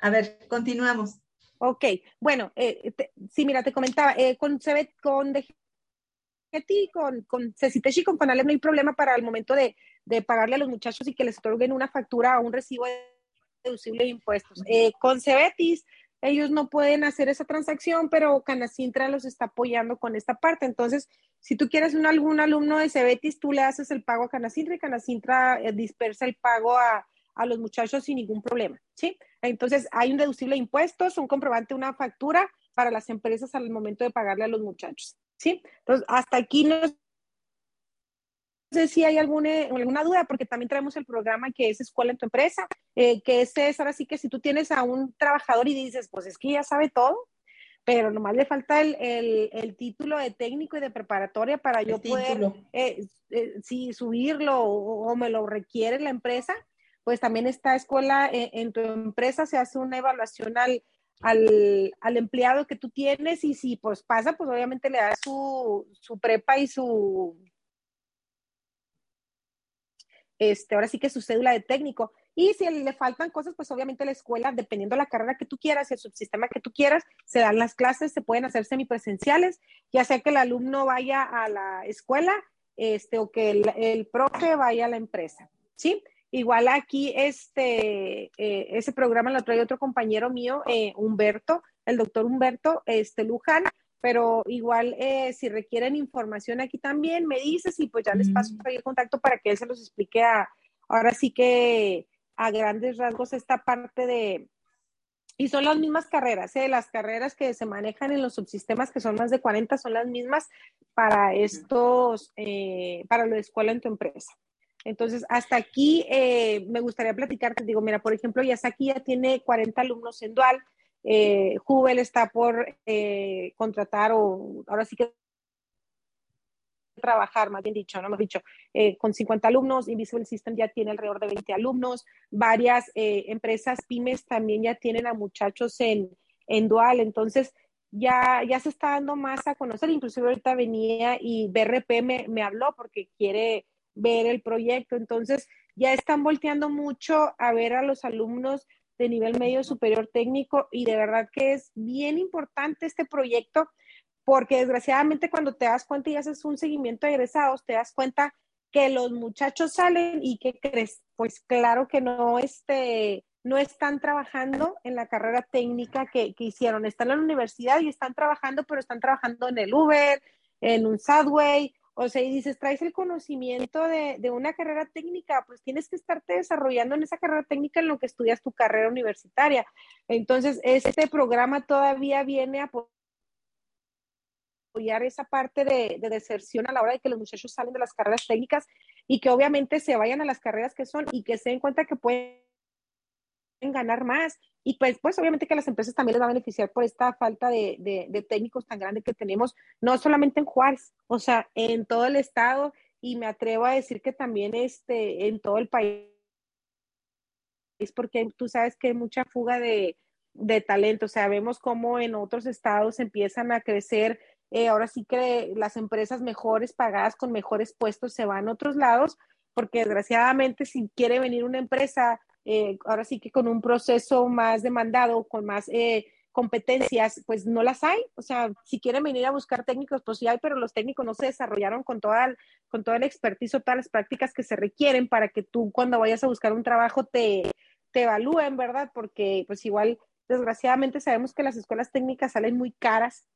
A ver, continuamos. Ok, bueno, eh, sí, mira, te comentaba, eh, con CBT, con DGT, con, con Ceciteshi, con Conalep no hay problema para el momento de, de, pagarle a los muchachos y que les otorguen una factura o un recibo deducible de impuestos. Eh, con Cebetis, ellos no pueden hacer esa transacción, pero Canacintra los está apoyando con esta parte. Entonces, si tú quieres un, algún alumno de Cebetis, tú le haces el pago a Canacintra y Canacintra eh, dispersa el pago a, a los muchachos sin ningún problema, ¿sí? Entonces, hay un deducible de impuestos, un comprobante, una factura para las empresas al momento de pagarle a los muchachos, ¿sí? Entonces, hasta aquí no sé si hay alguna, alguna duda, porque también traemos el programa que es Escuela en tu empresa, eh, que ese es ahora sí que si tú tienes a un trabajador y dices, pues es que ya sabe todo, pero nomás le falta el, el, el título de técnico y de preparatoria para yo poder, eh, eh, si subirlo o, o, me lo requiere la empresa, pues también esta escuela en, en tu empresa se hace una evaluación al, al, al, empleado que tú tienes y si pues pasa, pues obviamente le das su, su prepa y su, este, ahora sí que su cédula de técnico. Y si le faltan cosas, pues obviamente la escuela, dependiendo de la carrera que tú quieras y el subsistema que tú quieras, se dan las clases, se pueden hacer semipresenciales, ya sea que el alumno vaya a la escuela este, o que el, el profe vaya a la empresa, ¿sí? Igual aquí, este, eh, ese programa lo trae otro compañero mío, eh, Humberto, el doctor Humberto este, Luján, pero igual eh, si requieren información aquí también, me dices y pues ya les paso mm. el contacto para que él se los explique a, ahora sí que a grandes rasgos esta parte de, y son las mismas carreras, ¿eh? las carreras que se manejan en los subsistemas, que son más de 40, son las mismas para estos, eh, para la escuela en tu empresa. Entonces, hasta aquí eh, me gustaría platicarte, digo, mira, por ejemplo, Yasaki ya tiene 40 alumnos en Dual, eh, Jubel está por eh, contratar o ahora sí que trabajar, más bien dicho, no hemos dicho, eh, con 50 alumnos, Invisible System ya tiene alrededor de 20 alumnos, varias eh, empresas pymes también ya tienen a muchachos en, en dual, entonces ya, ya se está dando más a conocer, inclusive ahorita venía y BRP me, me habló porque quiere ver el proyecto. Entonces, ya están volteando mucho a ver a los alumnos de nivel medio superior técnico y de verdad que es bien importante este proyecto porque desgraciadamente cuando te das cuenta y haces un seguimiento de egresados, te das cuenta que los muchachos salen y que crees, pues claro que no, este, no están trabajando en la carrera técnica que, que hicieron, están en la universidad y están trabajando, pero están trabajando en el Uber, en un Subway o sea, y dices, traes el conocimiento de, de, una carrera técnica, pues tienes que estarte desarrollando en esa carrera técnica en lo que estudias tu carrera universitaria. Entonces, este programa todavía viene a apoyar esa parte de, de, deserción a la hora de que los muchachos salen de las carreras técnicas y que obviamente se vayan a las carreras que son y que se den cuenta que pueden ganar más. Y pues, pues obviamente que las empresas también les va a beneficiar por esta falta de, de, técnicos tan grande que tenemos, no solamente en Juárez, o sea, en todo el estado. Y me atrevo a decir que también este, en todo el país, porque tú sabes que hay mucha fuga de, de talento, o sea, vemos cómo en otros estados empiezan a crecer, eh, ahora sí que las empresas mejores pagadas con mejores puestos se van a otros lados, porque desgraciadamente si quiere venir una empresa eh, ahora sí que con un proceso más demandado, con más eh, competencias, pues no las hay. O sea, si quieren venir a buscar técnicos, pues sí hay, pero los técnicos no se desarrollaron con toda, con toda la expertise todas las prácticas que se requieren para que tú cuando vayas a buscar un trabajo te, te evalúen, ¿verdad? Porque pues igual, desgraciadamente sabemos que las escuelas técnicas salen muy caras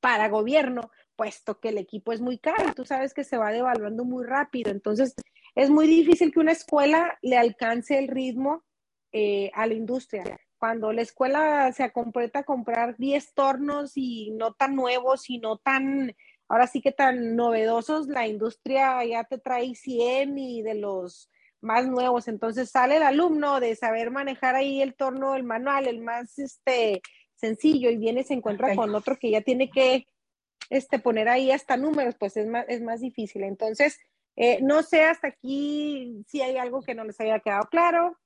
para gobierno, puesto que el equipo es muy caro tú sabes que se va devaluando muy rápido. Entonces, es muy difícil que una escuela le alcance el ritmo eh, a la industria. Cuando la escuela se completa a comprar 10 tornos y no tan nuevos y no tan, ahora sí que tan novedosos, la industria ya te trae 100 y de los más nuevos. Entonces sale el alumno de saber manejar ahí el torno, el manual, el más este, sencillo, y viene y se encuentra con otro que ya tiene que este, poner ahí hasta números, pues es más, es más difícil. Entonces, eh, no sé hasta aquí si hay algo que no les haya quedado claro.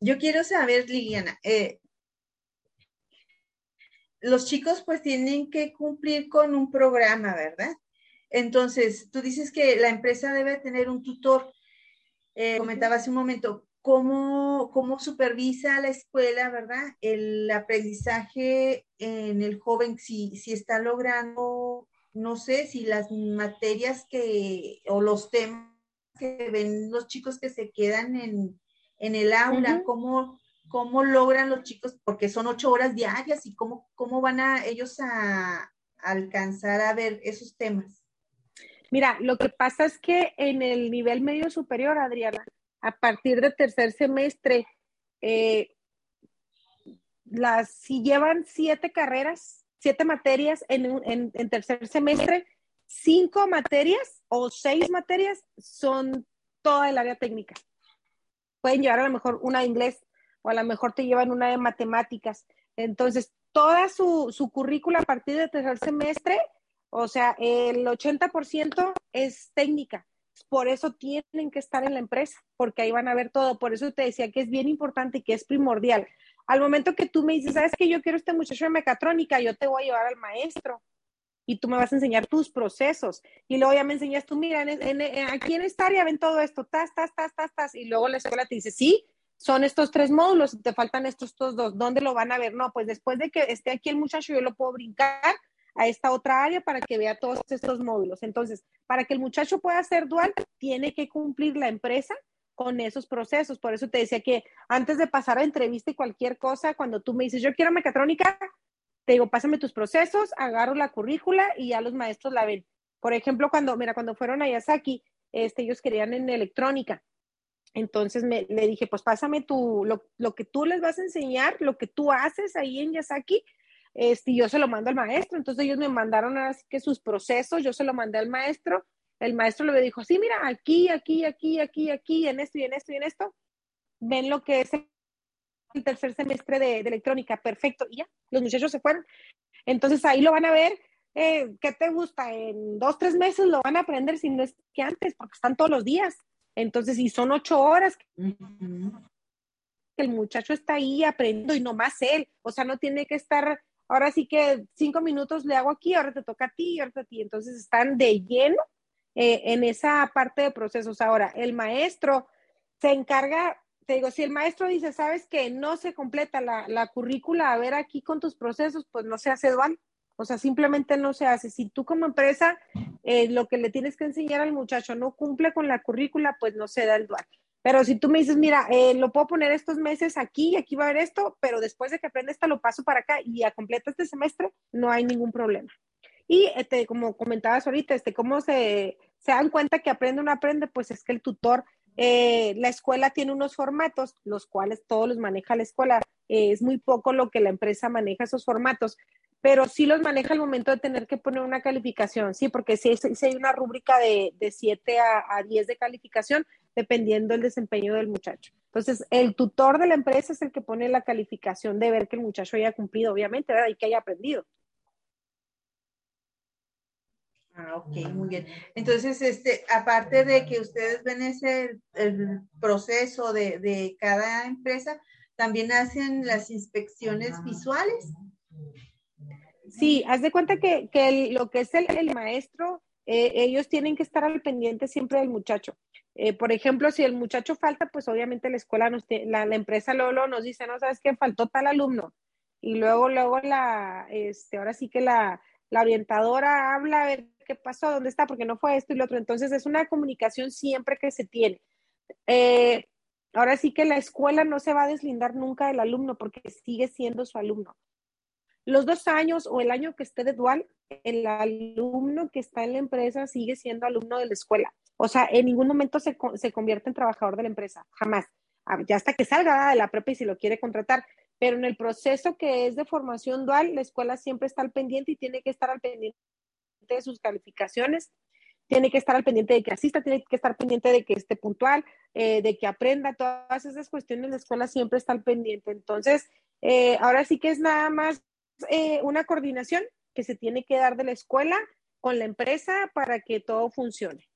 Yo quiero saber, Liliana, eh, los chicos pues tienen que cumplir con un programa, ¿verdad? Entonces, tú dices que la empresa debe tener un tutor. Eh, comentaba hace un momento, ¿cómo, ¿cómo supervisa la escuela, verdad? El aprendizaje en el joven, si, si está logrando, no sé, si las materias que, o los temas que ven los chicos que se quedan en, el aula, cómo, cómo logran los chicos, porque son ocho horas diarias y cómo, cómo van a ellos a alcanzar a ver esos temas. Mira, lo que pasa es que en el nivel medio superior, Adriana, a partir del tercer semestre, eh, las, si llevan siete carreras, siete materias en, en, tercer semestre, cinco materias o seis materias son toda el área técnica. Pueden llevar a lo mejor una de inglés o a lo mejor te llevan una de matemáticas. Entonces, toda su, su currícula a partir del tercer semestre o sea, el 80% es técnica. Por eso tienen que estar en la empresa, porque ahí van a ver todo. Por eso te decía que es bien importante y que es primordial. Al momento que tú me dices, ¿sabes que yo quiero este muchacho de mecatrónica? Yo te voy a llevar al maestro y tú me vas a enseñar tus procesos. Y luego ya me enseñas tú, mira, aquí en esta área ven todo esto, tas, tas, tas, tas, tas. Y luego la escuela te dice, sí, son estos tres módulos, te faltan estos, estos dos. ¿Dónde lo van a ver? No, pues después de que esté aquí el muchacho, yo lo puedo brincar a esta otra área para que vea todos estos módulos. Entonces, para que el muchacho pueda ser dual, tiene que cumplir la empresa con esos procesos. Por eso te decía que antes de pasar a entrevista y cualquier cosa, cuando tú me dices, yo quiero mecatrónica, te digo, pásame tus procesos, agarro la currícula y ya los maestros la ven. Por ejemplo, cuando, mira, cuando fueron a Yasaki, este, ellos querían en electrónica. Entonces me, le dije, pues pásame tu, lo, lo que tú les vas a enseñar, lo que tú haces ahí en Yasaki, este, yo se lo mando al maestro, entonces ellos me mandaron así que sus procesos, yo se lo mandé al maestro, el maestro le dijo, sí, mira, aquí, aquí, aquí, aquí, aquí, en esto y en esto y en esto, ven lo que es el tercer semestre de, electrónica, perfecto, y ya, los muchachos se fueron. Entonces ahí lo van a ver, eh, ¿qué te gusta? En dos, tres meses lo van a aprender, si no es que antes, porque están todos los días. Entonces, si son ocho horas, el muchacho está ahí aprendiendo y no más él, o sea, no tiene que estar ahora sí que cinco minutos le hago aquí, ahora te toca a ti, ahora a ti. Entonces están de lleno eh, en esa parte de procesos. Ahora, el maestro se encarga, te digo, si el maestro dice, sabes que no se completa la, currícula, a ver aquí con tus procesos, pues no se hace dual. O sea, simplemente no se hace. Si tú como empresa eh, lo que le tienes que enseñar al muchacho no cumple con la currícula, pues no se da el dual. Pero si tú me dices, mira, eh, lo puedo poner estos meses aquí y aquí va a haber esto, pero después de que aprenda esto lo paso para acá y a completa este semestre, no hay ningún problema. Y este, como comentabas ahorita, este, cómo se, se dan cuenta que aprende o no aprende, pues es que el tutor, eh, la escuela tiene unos formatos, los cuales todos los maneja la escuela. Eh, es muy poco lo que la empresa maneja esos formatos, pero sí los maneja al momento de tener que poner una calificación, sí, porque si, si hay una rúbrica de, de 7 a, a 10 de calificación, dependiendo del desempeño del muchacho. Entonces, el tutor de la empresa es el que pone la calificación de ver que el muchacho haya cumplido, obviamente, ¿verdad? Y que haya aprendido. Ah, ok, muy bien. Entonces, este, aparte de que ustedes ven ese el proceso de, de cada empresa, también hacen las inspecciones visuales. Sí, haz de cuenta que, que lo que es el, el maestro, eh, ellos tienen que estar al pendiente siempre del muchacho. Eh, por ejemplo, si el muchacho falta, pues obviamente la escuela, nos la, la, empresa Lolo nos dice, no sabes qué, faltó tal alumno. Y luego, luego la, este, ahora sí que la, la orientadora habla a ver qué pasó, dónde está, porque no fue esto y lo otro. Entonces es una comunicación siempre que se tiene. Eh, ahora sí que la escuela no se va a deslindar nunca del alumno porque sigue siendo su alumno. Los dos años o el año que esté de dual, el alumno que está en la empresa sigue siendo alumno de la escuela. O sea, en ningún momento se, se convierte en trabajador de la empresa, jamás. Ah, ya hasta que salga de la prepa y si lo quiere contratar. Pero en el proceso que es de formación dual, la escuela siempre está al pendiente y tiene que estar al pendiente de sus calificaciones, tiene que estar al pendiente de que asista, tiene que estar pendiente de que esté puntual, eh, de que aprenda, todas esas cuestiones la escuela siempre está al pendiente. Entonces, eh, ahora sí que es nada más eh, una coordinación que se tiene que dar de la escuela con la empresa para que todo funcione.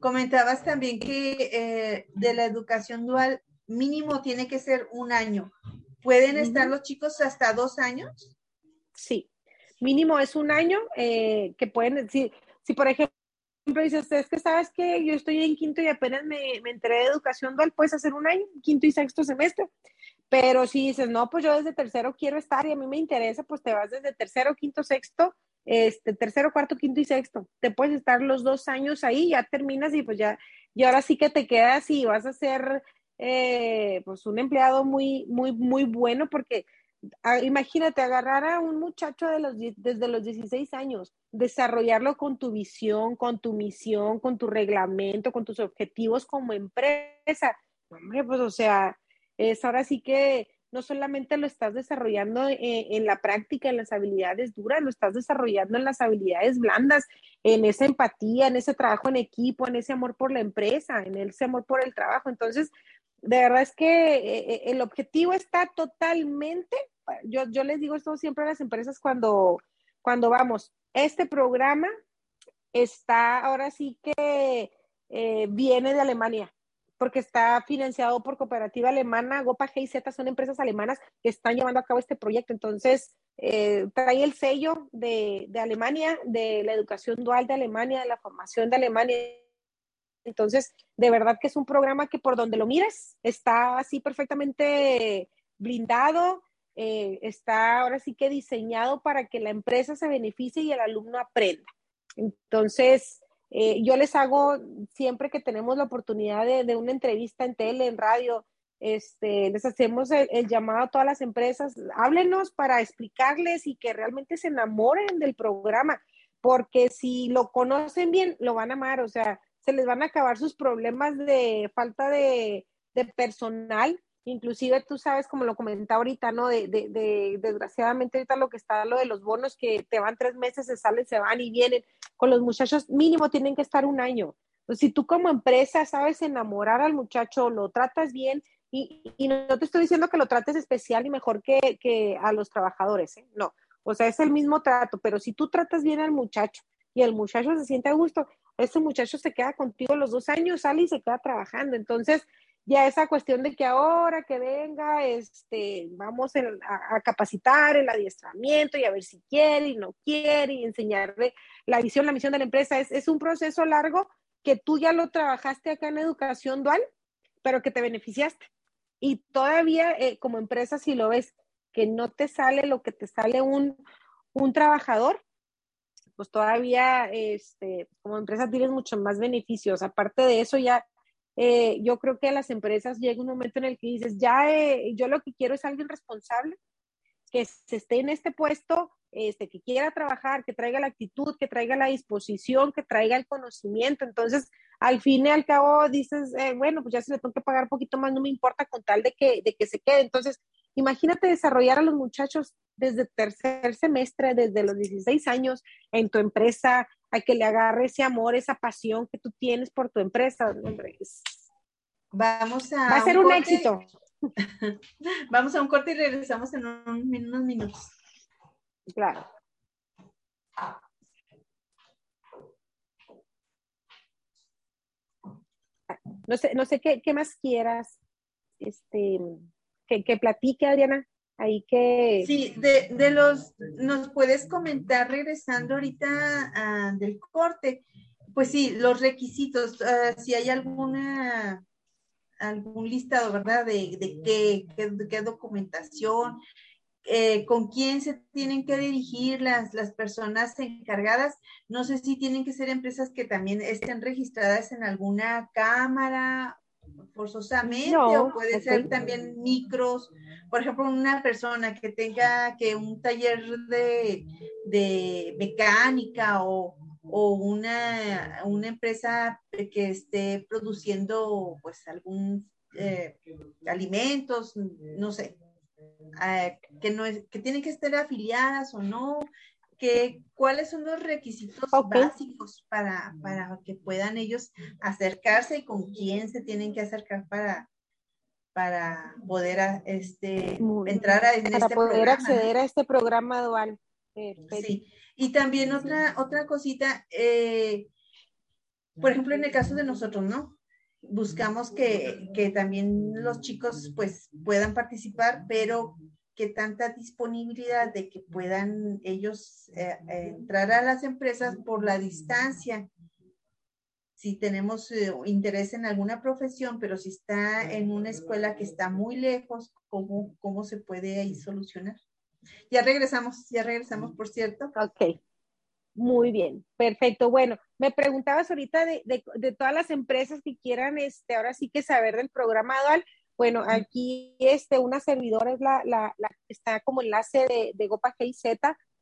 Comentabas también que de la educación dual mínimo tiene que ser un año. ¿Pueden estar los chicos hasta dos años? Sí, mínimo es un año eh, que pueden, decir, si por ejemplo dices, es que sabes que yo estoy en quinto y apenas me, me enteré de educación dual, puedes hacer un año, quinto y sexto semestre. Pero si dices, no, pues yo desde tercero quiero estar y a mí me interesa, pues te vas desde tercero, quinto, sexto, este, tercero, cuarto, quinto y sexto. Te puedes estar los dos años ahí, ya terminas y pues ya, y ahora sí que te quedas y vas a ser eh, pues un empleado muy, muy, muy bueno porque ah, imagínate agarrar a un muchacho de los, desde los 16 años, desarrollarlo con tu visión, con tu misión, con tu reglamento, con tus objetivos como empresa. Hombre, pues o sea, es ahora sí que no solamente lo estás desarrollando en, la práctica, en las habilidades duras, lo estás desarrollando en las habilidades blandas, en esa empatía, en ese trabajo en equipo, en ese amor por la empresa, en ese amor por el trabajo. Entonces, de verdad es que eh, eh, el objetivo está totalmente, yo, yo les digo esto siempre a las empresas cuando, cuando vamos, este programa está ahora sí que eh, viene de Alemania, porque está financiado por cooperativa alemana, Gopa G y Z son empresas alemanas que están llevando a cabo este proyecto. Entonces, trae el sello de, de Alemania, de la educación dual de Alemania, de la formación de Alemania entonces, de verdad que es un programa que por donde lo mires está así perfectamente blindado, eh, está ahora sí que diseñado para que la empresa se beneficie y el alumno aprenda. Entonces, eh, yo les hago siempre que tenemos la oportunidad de, una entrevista en tele, en radio, este, les hacemos el, el, llamado a todas las empresas, háblenos para explicarles y que realmente se enamoren del programa, porque si lo conocen bien, lo van a amar, o sea, se les van a acabar sus problemas de falta de, personal. Inclusive tú sabes, como lo comentaba ahorita, ¿no? De, de, desgraciadamente ahorita lo que está lo de los bonos que te van tres meses, se salen, se van y vienen. Con los muchachos mínimo tienen que estar un año. Pues si tú como empresa sabes enamorar al muchacho, lo tratas bien, y, y, no te estoy diciendo que lo trates especial y mejor que, que a los trabajadores, ¿eh? no. O sea, es el mismo trato, pero si tú tratas bien al muchacho y el muchacho se siente a gusto, ese muchacho se queda contigo los dos años, sale y se queda trabajando. Entonces, ya esa cuestión de que ahora que venga, este, vamos a, capacitar el adiestramiento y a ver si quiere y no quiere y enseñarle la visión, la misión de la empresa, es, es un proceso largo que tú ya lo trabajaste acá en educación dual, pero que te beneficiaste. Y todavía eh, como empresa, si lo ves, que no te sale lo que te sale un, un trabajador, pues todavía este, como empresa tienes mucho más beneficios. Aparte de eso, ya eh, yo creo que a las empresas llega un momento en el que dices, ya eh, yo lo que quiero es alguien responsable, que se esté en este puesto, este, que quiera trabajar, que traiga la actitud, que traiga la disposición, que traiga el conocimiento. Entonces, al fin y al cabo dices, eh, bueno, pues ya se le tengo que pagar un poquito más, no me importa con tal de que, de que se quede. Entonces, imagínate desarrollar a los muchachos desde tercer semestre, desde los 16 años en tu empresa, a que le agarre ese amor, esa pasión que tú tienes por tu empresa. Hombre, Vamos a. Va a ser un, éxito. Vamos a un corte y regresamos en, unos minutos. Claro. No sé, no sé qué, qué más quieras este, que, que platique, Adriana. Ahí que... Sí, de, de, los, nos puedes comentar regresando ahorita ah, del corte, pues sí, los requisitos, uh, si hay alguna, algún listado, ¿verdad? De, de qué, qué, documentación, eh, con quién se tienen que dirigir las, las personas encargadas. No sé si tienen que ser empresas que también estén registradas en alguna cámara forzosamente o puede ser también micros, por ejemplo, una persona que tenga que un taller de, de mecánica o, o una, una, empresa que esté produciendo pues algún eh, alimentos, no sé, eh, que no es, que tienen que estar afiliadas o no, cuáles son los requisitos básicos para, para que puedan ellos acercarse y con quién se tienen que acercar para, para poder este, entrar a para este poder acceder a este programa dual. Sí, y también otra, otra cosita, eh, por ejemplo, en el caso de nosotros, ¿no? buscamos que, que, también los chicos pues puedan participar, pero que tanta disponibilidad de que puedan ellos eh, entrar a las empresas por la distancia. Si tenemos eh, interés en alguna profesión, pero si está en una escuela que está muy lejos, ¿cómo, cómo se puede ahí solucionar? Ya regresamos, ya regresamos, por cierto. Ok. Muy bien, perfecto. Bueno, me preguntabas ahorita de, de, de, todas las empresas que quieran, este, ahora sí que saber del programa dual. Bueno, aquí este, una servidora es la, la, la está como enlace de, de Gopa GIZ,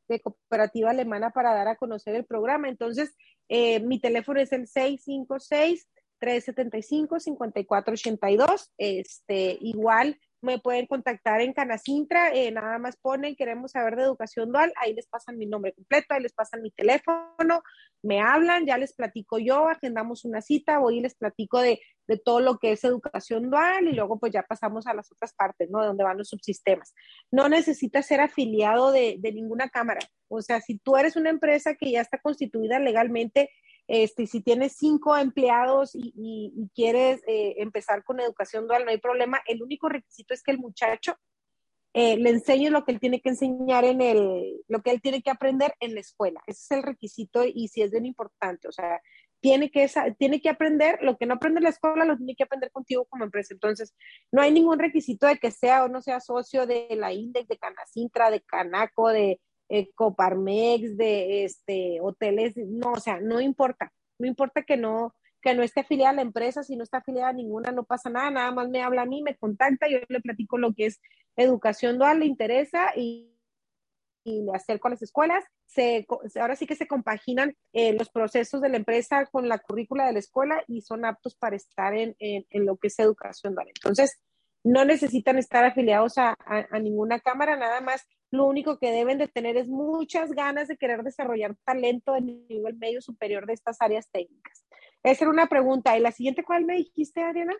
de Cooperativa Alemana, para dar a conocer el programa. Entonces, eh, mi teléfono es el 656 375 5482. Este, igual me pueden contactar en Canacintra, eh, nada más ponen, queremos saber de educación dual, ahí les pasan mi nombre completo, ahí les pasan mi teléfono, me hablan, ya les platico yo, agendamos una cita, voy y les platico de, de todo lo que es educación dual y luego pues ya pasamos a las otras partes, ¿no? De donde van los subsistemas. No necesitas ser afiliado de, de ninguna cámara, o sea, si tú eres una empresa que ya está constituida legalmente, este, si tienes cinco empleados y, quieres eh, empezar con educación dual, no hay problema. El único requisito es que el muchacho eh, le enseñe lo que él tiene que enseñar en el, lo que él tiene que aprender en la escuela. Ese es el requisito y sí es bien importante. O sea, tiene que, tiene que aprender lo que no aprende en la escuela, lo tiene que aprender contigo como empresa. Entonces, no hay ningún requisito de que sea o no sea socio de la INDEX, de Canacintra, de Canaco, de eh, Coparmex, de este, hoteles, no, o sea, no importa, no importa que no, que no esté afiliada a la empresa, si no está afiliada a ninguna, no pasa nada, nada más me habla a mí, me contacta, yo le platico lo que es educación dual, le interesa y, y le acerco a las escuelas. Se, ahora sí que se compaginan eh, los procesos de la empresa con la currícula de la escuela y son aptos para estar en, en, en lo que es educación dual. Entonces, no necesitan estar afiliados a, a, ninguna cámara, nada más lo único que deben de tener es muchas ganas de querer desarrollar talento de nivel medio superior de estas áreas técnicas. Esa era una pregunta. ¿Y la siguiente cuál me dijiste, Adriana?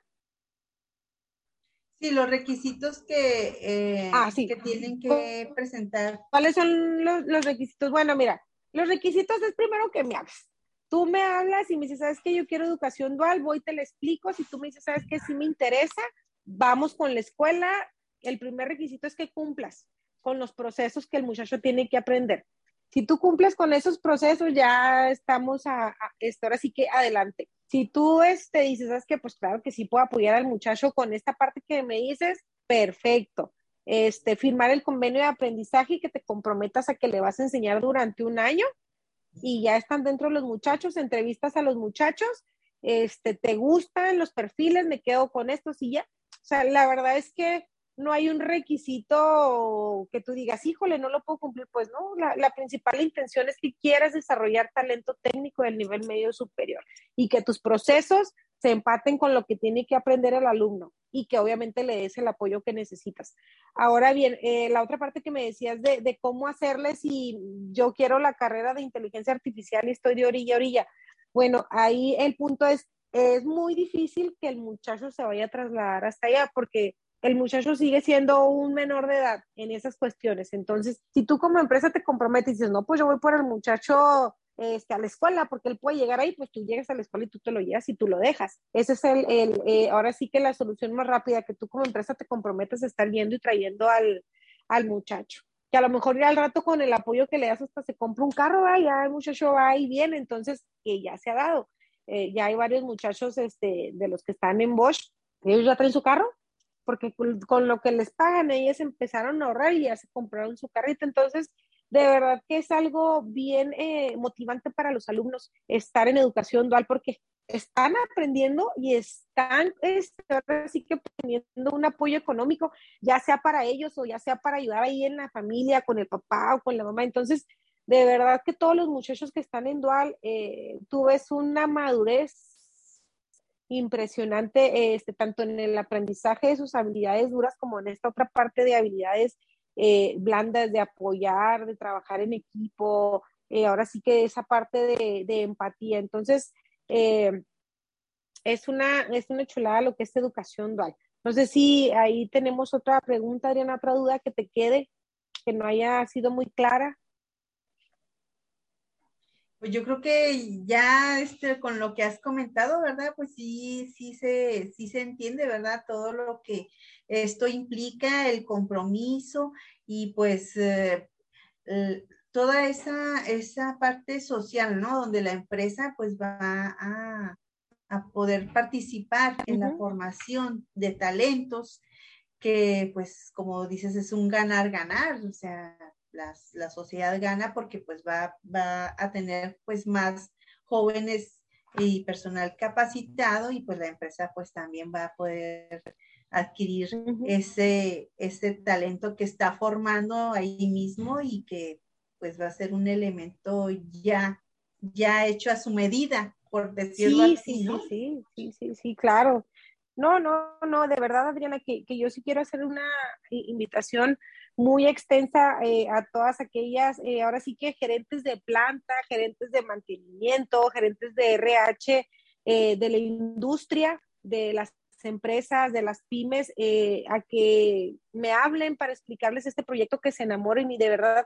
Sí, los requisitos que, eh, ah, sí. que tienen que presentar. ¿Cuáles son los, los, requisitos? Bueno, mira, los requisitos es primero que me hables. Tú me hablas y me dices, ¿sabes qué? Yo quiero educación dual, voy y te la explico. Si tú me dices, ¿sabes qué? Sí me interesa, vamos con la escuela. El primer requisito es que cumplas con los procesos que el muchacho tiene que aprender. Si tú cumples con esos procesos, ya estamos a, a esto, ahora sí que adelante. Si tú este, dices, ¿sabes que Pues claro que sí puedo apoyar al muchacho con esta parte que me dices, perfecto. Este, firmar el convenio de aprendizaje y que te comprometas a que le vas a enseñar durante un año y ya están dentro los muchachos, entrevistas a los muchachos, este, te gustan los perfiles, me quedo con estos y ya. O sea, la verdad es que no hay un requisito que tú digas, híjole, no lo puedo cumplir. Pues no, la, la, principal intención es que quieras desarrollar talento técnico del nivel medio superior y que tus procesos se empaten con lo que tiene que aprender el alumno y que obviamente le des el apoyo que necesitas. Ahora bien, eh, la otra parte que me decías de, de cómo hacerle si yo quiero la carrera de inteligencia artificial y estoy de orilla a orilla. Bueno, ahí el punto es, es muy difícil que el muchacho se vaya a trasladar hasta allá porque el muchacho sigue siendo un menor de edad en esas cuestiones. Entonces, si tú como empresa te comprometes y dices, no, pues yo voy por el muchacho este, a la escuela, porque él puede llegar ahí, pues tú llegas a la escuela y tú te lo llevas y tú lo dejas. Ese es el, el eh, ahora sí que la solución más rápida, que tú como empresa te comprometes a estar viendo y trayendo al, al muchacho. Que a lo mejor ya al rato con el apoyo que le das hasta se compra un carro, ¿va? ya el muchacho va y viene, entonces que ya se ha dado. Eh, ya hay varios muchachos este, de los que están en Bosch, ellos ya traen su carro, porque con, lo que les pagan ellos empezaron a ahorrar y ya se compraron su carrito. Entonces, de verdad que es algo bien eh, motivante para los alumnos estar en educación dual porque están aprendiendo y están este, sí que teniendo un apoyo económico, ya sea para ellos o ya sea para ayudar ahí en la familia, con el papá o con la mamá. Entonces, de verdad que todos los muchachos que están en dual, eh, tú ves una madurez impresionante, este, tanto en el aprendizaje de sus habilidades duras como en esta otra parte de habilidades eh, blandas, de apoyar, de trabajar en equipo, eh, ahora sí que esa parte de, de empatía. Entonces, eh, es, una, es una chulada lo que es educación dual. No sé si ahí tenemos otra pregunta, Adriana, otra duda que te quede, que no haya sido muy clara. Pues yo creo que ya este, con lo que has comentado, ¿verdad? Pues sí, sí se, sí se entiende, ¿verdad? Todo lo que esto implica, el compromiso y pues eh, toda esa, esa parte social, ¿no? Donde la empresa pues va a, poder participar en la formación de talentos que pues como dices es un ganar-ganar, o sea, la sociedad gana porque pues va, va a tener pues más jóvenes y personal capacitado y pues la empresa pues también va a poder adquirir ese, ese talento que está formando ahí mismo y que pues va a ser un elemento ya, ya hecho a su medida, por decirlo sí, así. Sí, sí, sí, sí, sí, claro. No, no, no, de verdad, Adriana, que, que yo sí quiero hacer una invitación muy extensa eh, a todas aquellas, eh, ahora sí que gerentes de planta, gerentes de mantenimiento, gerentes de RH, eh, de la industria, de las empresas, de las pymes, a que me hablen para explicarles este proyecto, que se enamoren y de verdad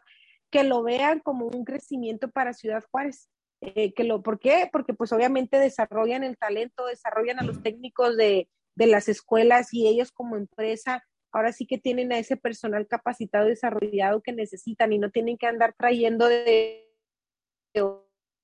que lo vean como un crecimiento para Ciudad Juárez. que lo, ¿Por qué? Porque pues obviamente desarrollan el talento, desarrollan a los técnicos de, de las escuelas y ellos como empresa ahora sí que tienen a ese personal capacitado desarrollado que necesitan y no tienen que andar trayendo de,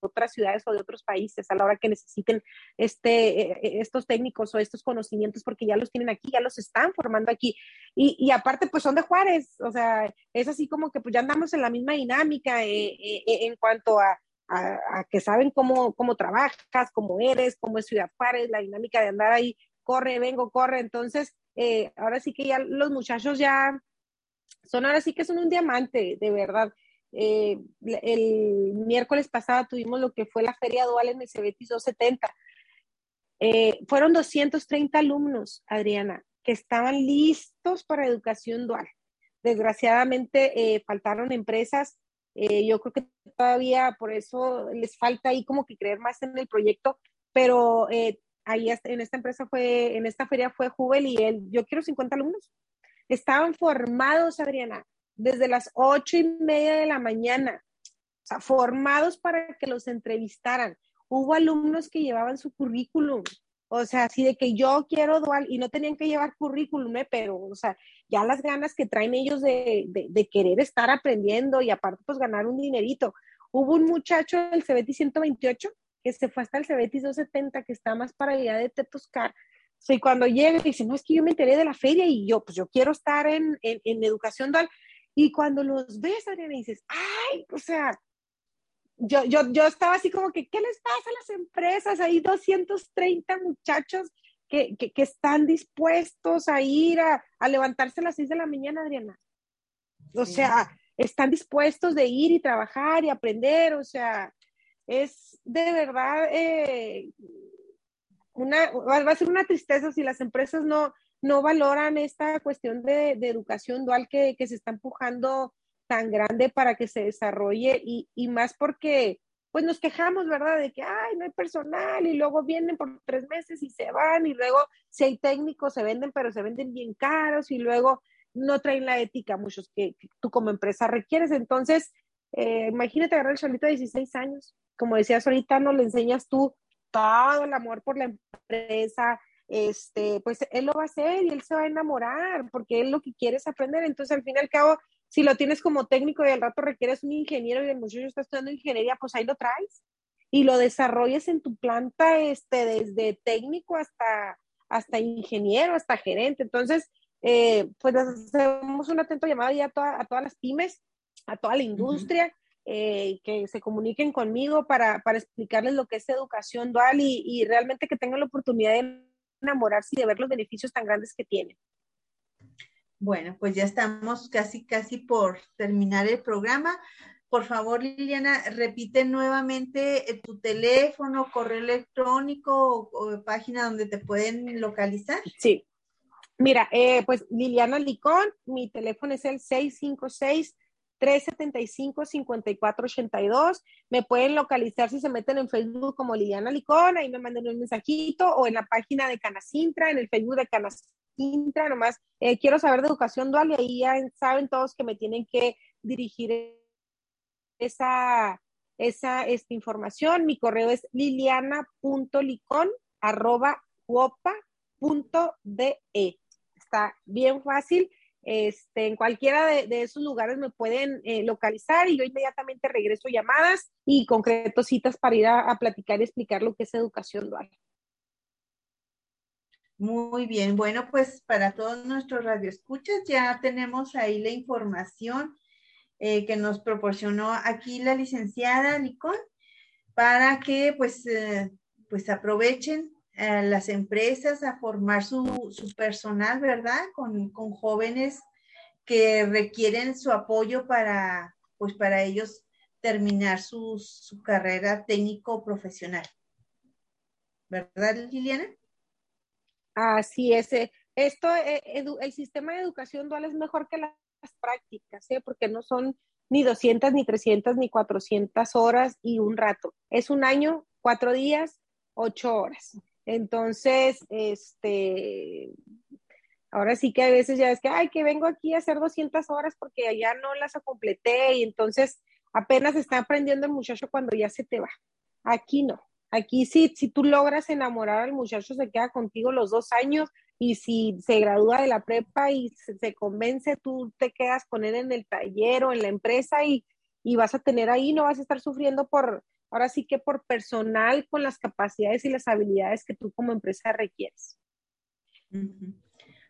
otras ciudades o de otros países a la hora que necesiten este, eh, eh, estos técnicos o estos conocimientos porque ya los tienen aquí, ya los están formando aquí. Y, y aparte, pues son de Juárez, o sea, es así como que pues ya andamos en la misma dinámica eh, en cuanto a, a, que saben cómo, cómo trabajas, cómo eres, cómo es Ciudad Juárez, la dinámica de andar ahí, corre, vengo, corre. Entonces, eh, ahora sí que ya los muchachos ya son, ahora sí que son un diamante, de verdad. Eh, el miércoles pasado tuvimos lo que fue la feria dual en el CBT 270. Eh, fueron 230 alumnos, Adriana, que estaban listos para educación dual. Desgraciadamente faltaron empresas. yo creo que todavía por eso les falta ahí como que creer más en el proyecto, pero ahí en esta empresa fue, en esta feria fue Jubel y él, yo quiero 50 alumnos. Estaban formados, Adriana, desde las ocho y media de la mañana, o sea, formados para que los entrevistaran. Hubo alumnos que llevaban su currículum, o sea, así de que yo quiero dual y no tenían que llevar currículum, ¿eh? pero, o sea, ya las ganas que traen ellos de, de, de, querer estar aprendiendo y aparte, pues ganar un dinerito. Hubo un muchacho del CBT 128 que se fue hasta el Cebetis 270, que está más para allá de Tetoscar. O y cuando llega y dice, no, es que yo me enteré de la feria y yo, pues yo quiero estar en, en, educación dual. Y cuando los ves, Adriana, dices, ay, o sea, yo, yo, yo estaba así como que, ¿qué les pasa a las empresas? Hay 230 muchachos que, que, que están dispuestos a ir a, a, levantarse a las 6 de la mañana, Adriana. O sea, están dispuestos de ir y trabajar y aprender, o sea, es de verdad eh, una, va a ser una tristeza si las empresas no, no valoran esta cuestión de, educación dual que, se está empujando tan grande para que se desarrolle y, y, más porque pues nos quejamos, ¿verdad? De que, ay, no hay personal y luego vienen por tres meses y se van y luego si hay técnicos se venden, pero se venden bien caros y luego no traen la ética muchos que, tú como empresa requieres. Entonces, eh, imagínate agarrar el chalito de 16 años como decías ahorita, no le enseñas tú todo el amor por la empresa, este, pues él lo va a hacer y él se va a enamorar porque él lo que quiere es aprender. Entonces, al fin y al cabo, si lo tienes como técnico y al rato requieres un ingeniero y el muchacho está estudiando ingeniería, pues ahí lo traes y lo desarrolles en tu planta, este, desde técnico hasta, hasta ingeniero, hasta gerente. Entonces, eh, pues hacemos un atento llamado ya a, a todas las pymes, a toda la industria. Eh, que se comuniquen conmigo para, para, explicarles lo que es educación dual y, y, realmente que tengan la oportunidad de enamorarse y de ver los beneficios tan grandes que tienen. Bueno, pues ya estamos casi, casi por terminar el programa. Por favor, Liliana, repite nuevamente eh, tu teléfono, correo electrónico o, página donde te pueden localizar. Sí. Mira, eh, pues Liliana Licón, mi teléfono es el 656 375-5482. Me pueden localizar si se meten en Facebook como Liliana Licón, ahí me manden un mensajito o en la página de Canacintra, en el Facebook de Canacintra, nomás eh, quiero saber de educación dual y ahí ya saben todos que me tienen que dirigir esa, esa esta información. Mi correo es liliana.licon.de. Está bien fácil. Este, en cualquiera de, esos lugares me pueden eh, localizar y yo inmediatamente regreso llamadas y concreto citas para ir a, platicar y explicar lo que es educación dual. Muy bien, bueno, pues para todos nuestros radioescuchas ya tenemos ahí la información eh, que nos proporcionó aquí la licenciada Nicole para que pues, eh, pues aprovechen las empresas a formar su, su personal, ¿verdad? Con, con, jóvenes que requieren su apoyo para, pues para ellos terminar su, su carrera técnico profesional. ¿Verdad, Liliana? Así es. Eh, esto, eh, el sistema de educación dual es mejor que las prácticas, ¿eh? porque no son ni 200, ni 300, ni 400 horas y un rato. Es un año, cuatro días, ocho horas. Entonces, este, ahora sí que a veces ya es que, ay, que vengo aquí a hacer 200 horas porque allá no las completé y entonces apenas está aprendiendo el muchacho cuando ya se te va. Aquí no. Aquí sí, si tú logras enamorar al muchacho, se queda contigo los dos años y si se gradúa de la prepa y se, convence, tú te quedas con él en el taller o en la empresa y, y, vas a tener ahí, no vas a estar sufriendo por, ahora sí que por personal con las capacidades y las habilidades que tú como empresa requieres.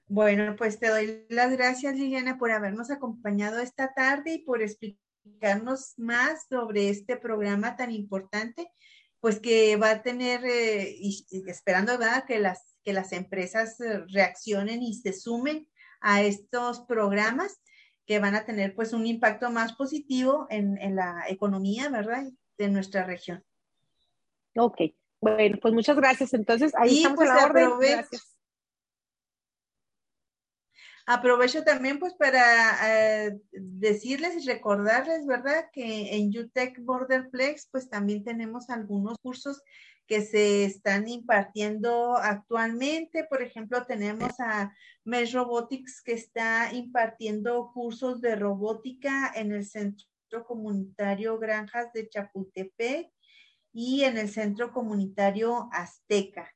Bueno, pues te doy las gracias, Liliana, por habernos acompañado esta tarde y por explicarnos más sobre este programa tan importante pues que va a tener, eh, y, esperando ¿verdad? que las, que las empresas eh, reaccionen y se sumen a estos programas que van a tener pues un impacto más positivo en, en la economía, ¿verdad? De nuestra región. Ok, bueno, pues muchas gracias. Entonces, ahí estamos pues, a la orden. Gracias. Aprovecho también pues para eh, decirles y recordarles, ¿verdad? Que en UTEC Borderplex pues también tenemos algunos cursos que se están impartiendo actualmente. Por ejemplo, tenemos a Mesh Robotics que está impartiendo cursos de robótica en el Centro Comunitario Granjas de Chapultepec y en el Centro Comunitario Azteca.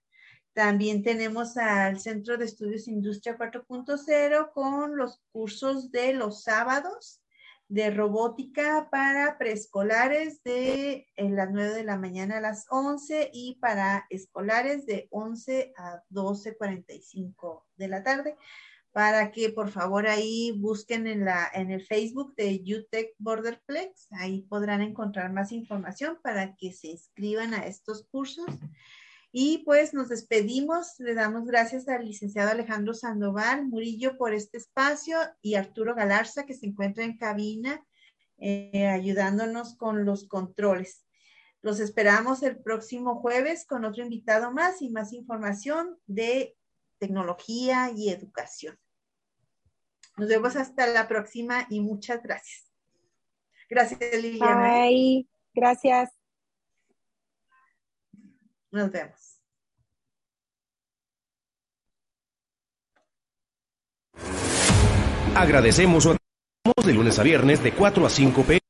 También tenemos al Centro de Estudios Industria 4.0 con los cursos de los sábados de robótica para preescolares de las 9 de la mañana a las 11 y para escolares de 11 a 12.45 de la tarde para que por favor ahí busquen en, la, en el Facebook de UTEC Borderplex, ahí podrán encontrar más información para que se inscriban a estos cursos. Y pues nos despedimos, le damos gracias al licenciado Alejandro Sandoval Murillo por este espacio y Arturo Galarza que se encuentra en cabina eh, ayudándonos con los controles. Los esperamos el próximo jueves con otro invitado más y más información de tecnología y educación. Nos vemos hasta la próxima y muchas gracias. Gracias, Liliana. Bye. Gracias. Nos vemos. Agradecemos de lunes a viernes de 4 a 5 p.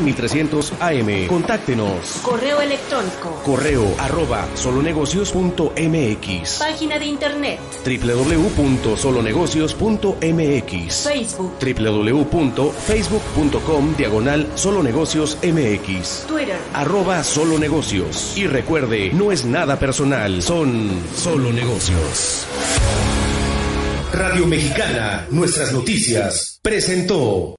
1300 AM. Contáctenos. Correo electrónico. Correo arroba solonegocios.mx. Página de internet. www.solonegocios.mx. Facebook. www.facebook.com diagonal solonegocios MX. Twitter. Arroba solonegocios. Y recuerde, no es nada personal, son solo negocios. Radio Mexicana, nuestras noticias, presentó.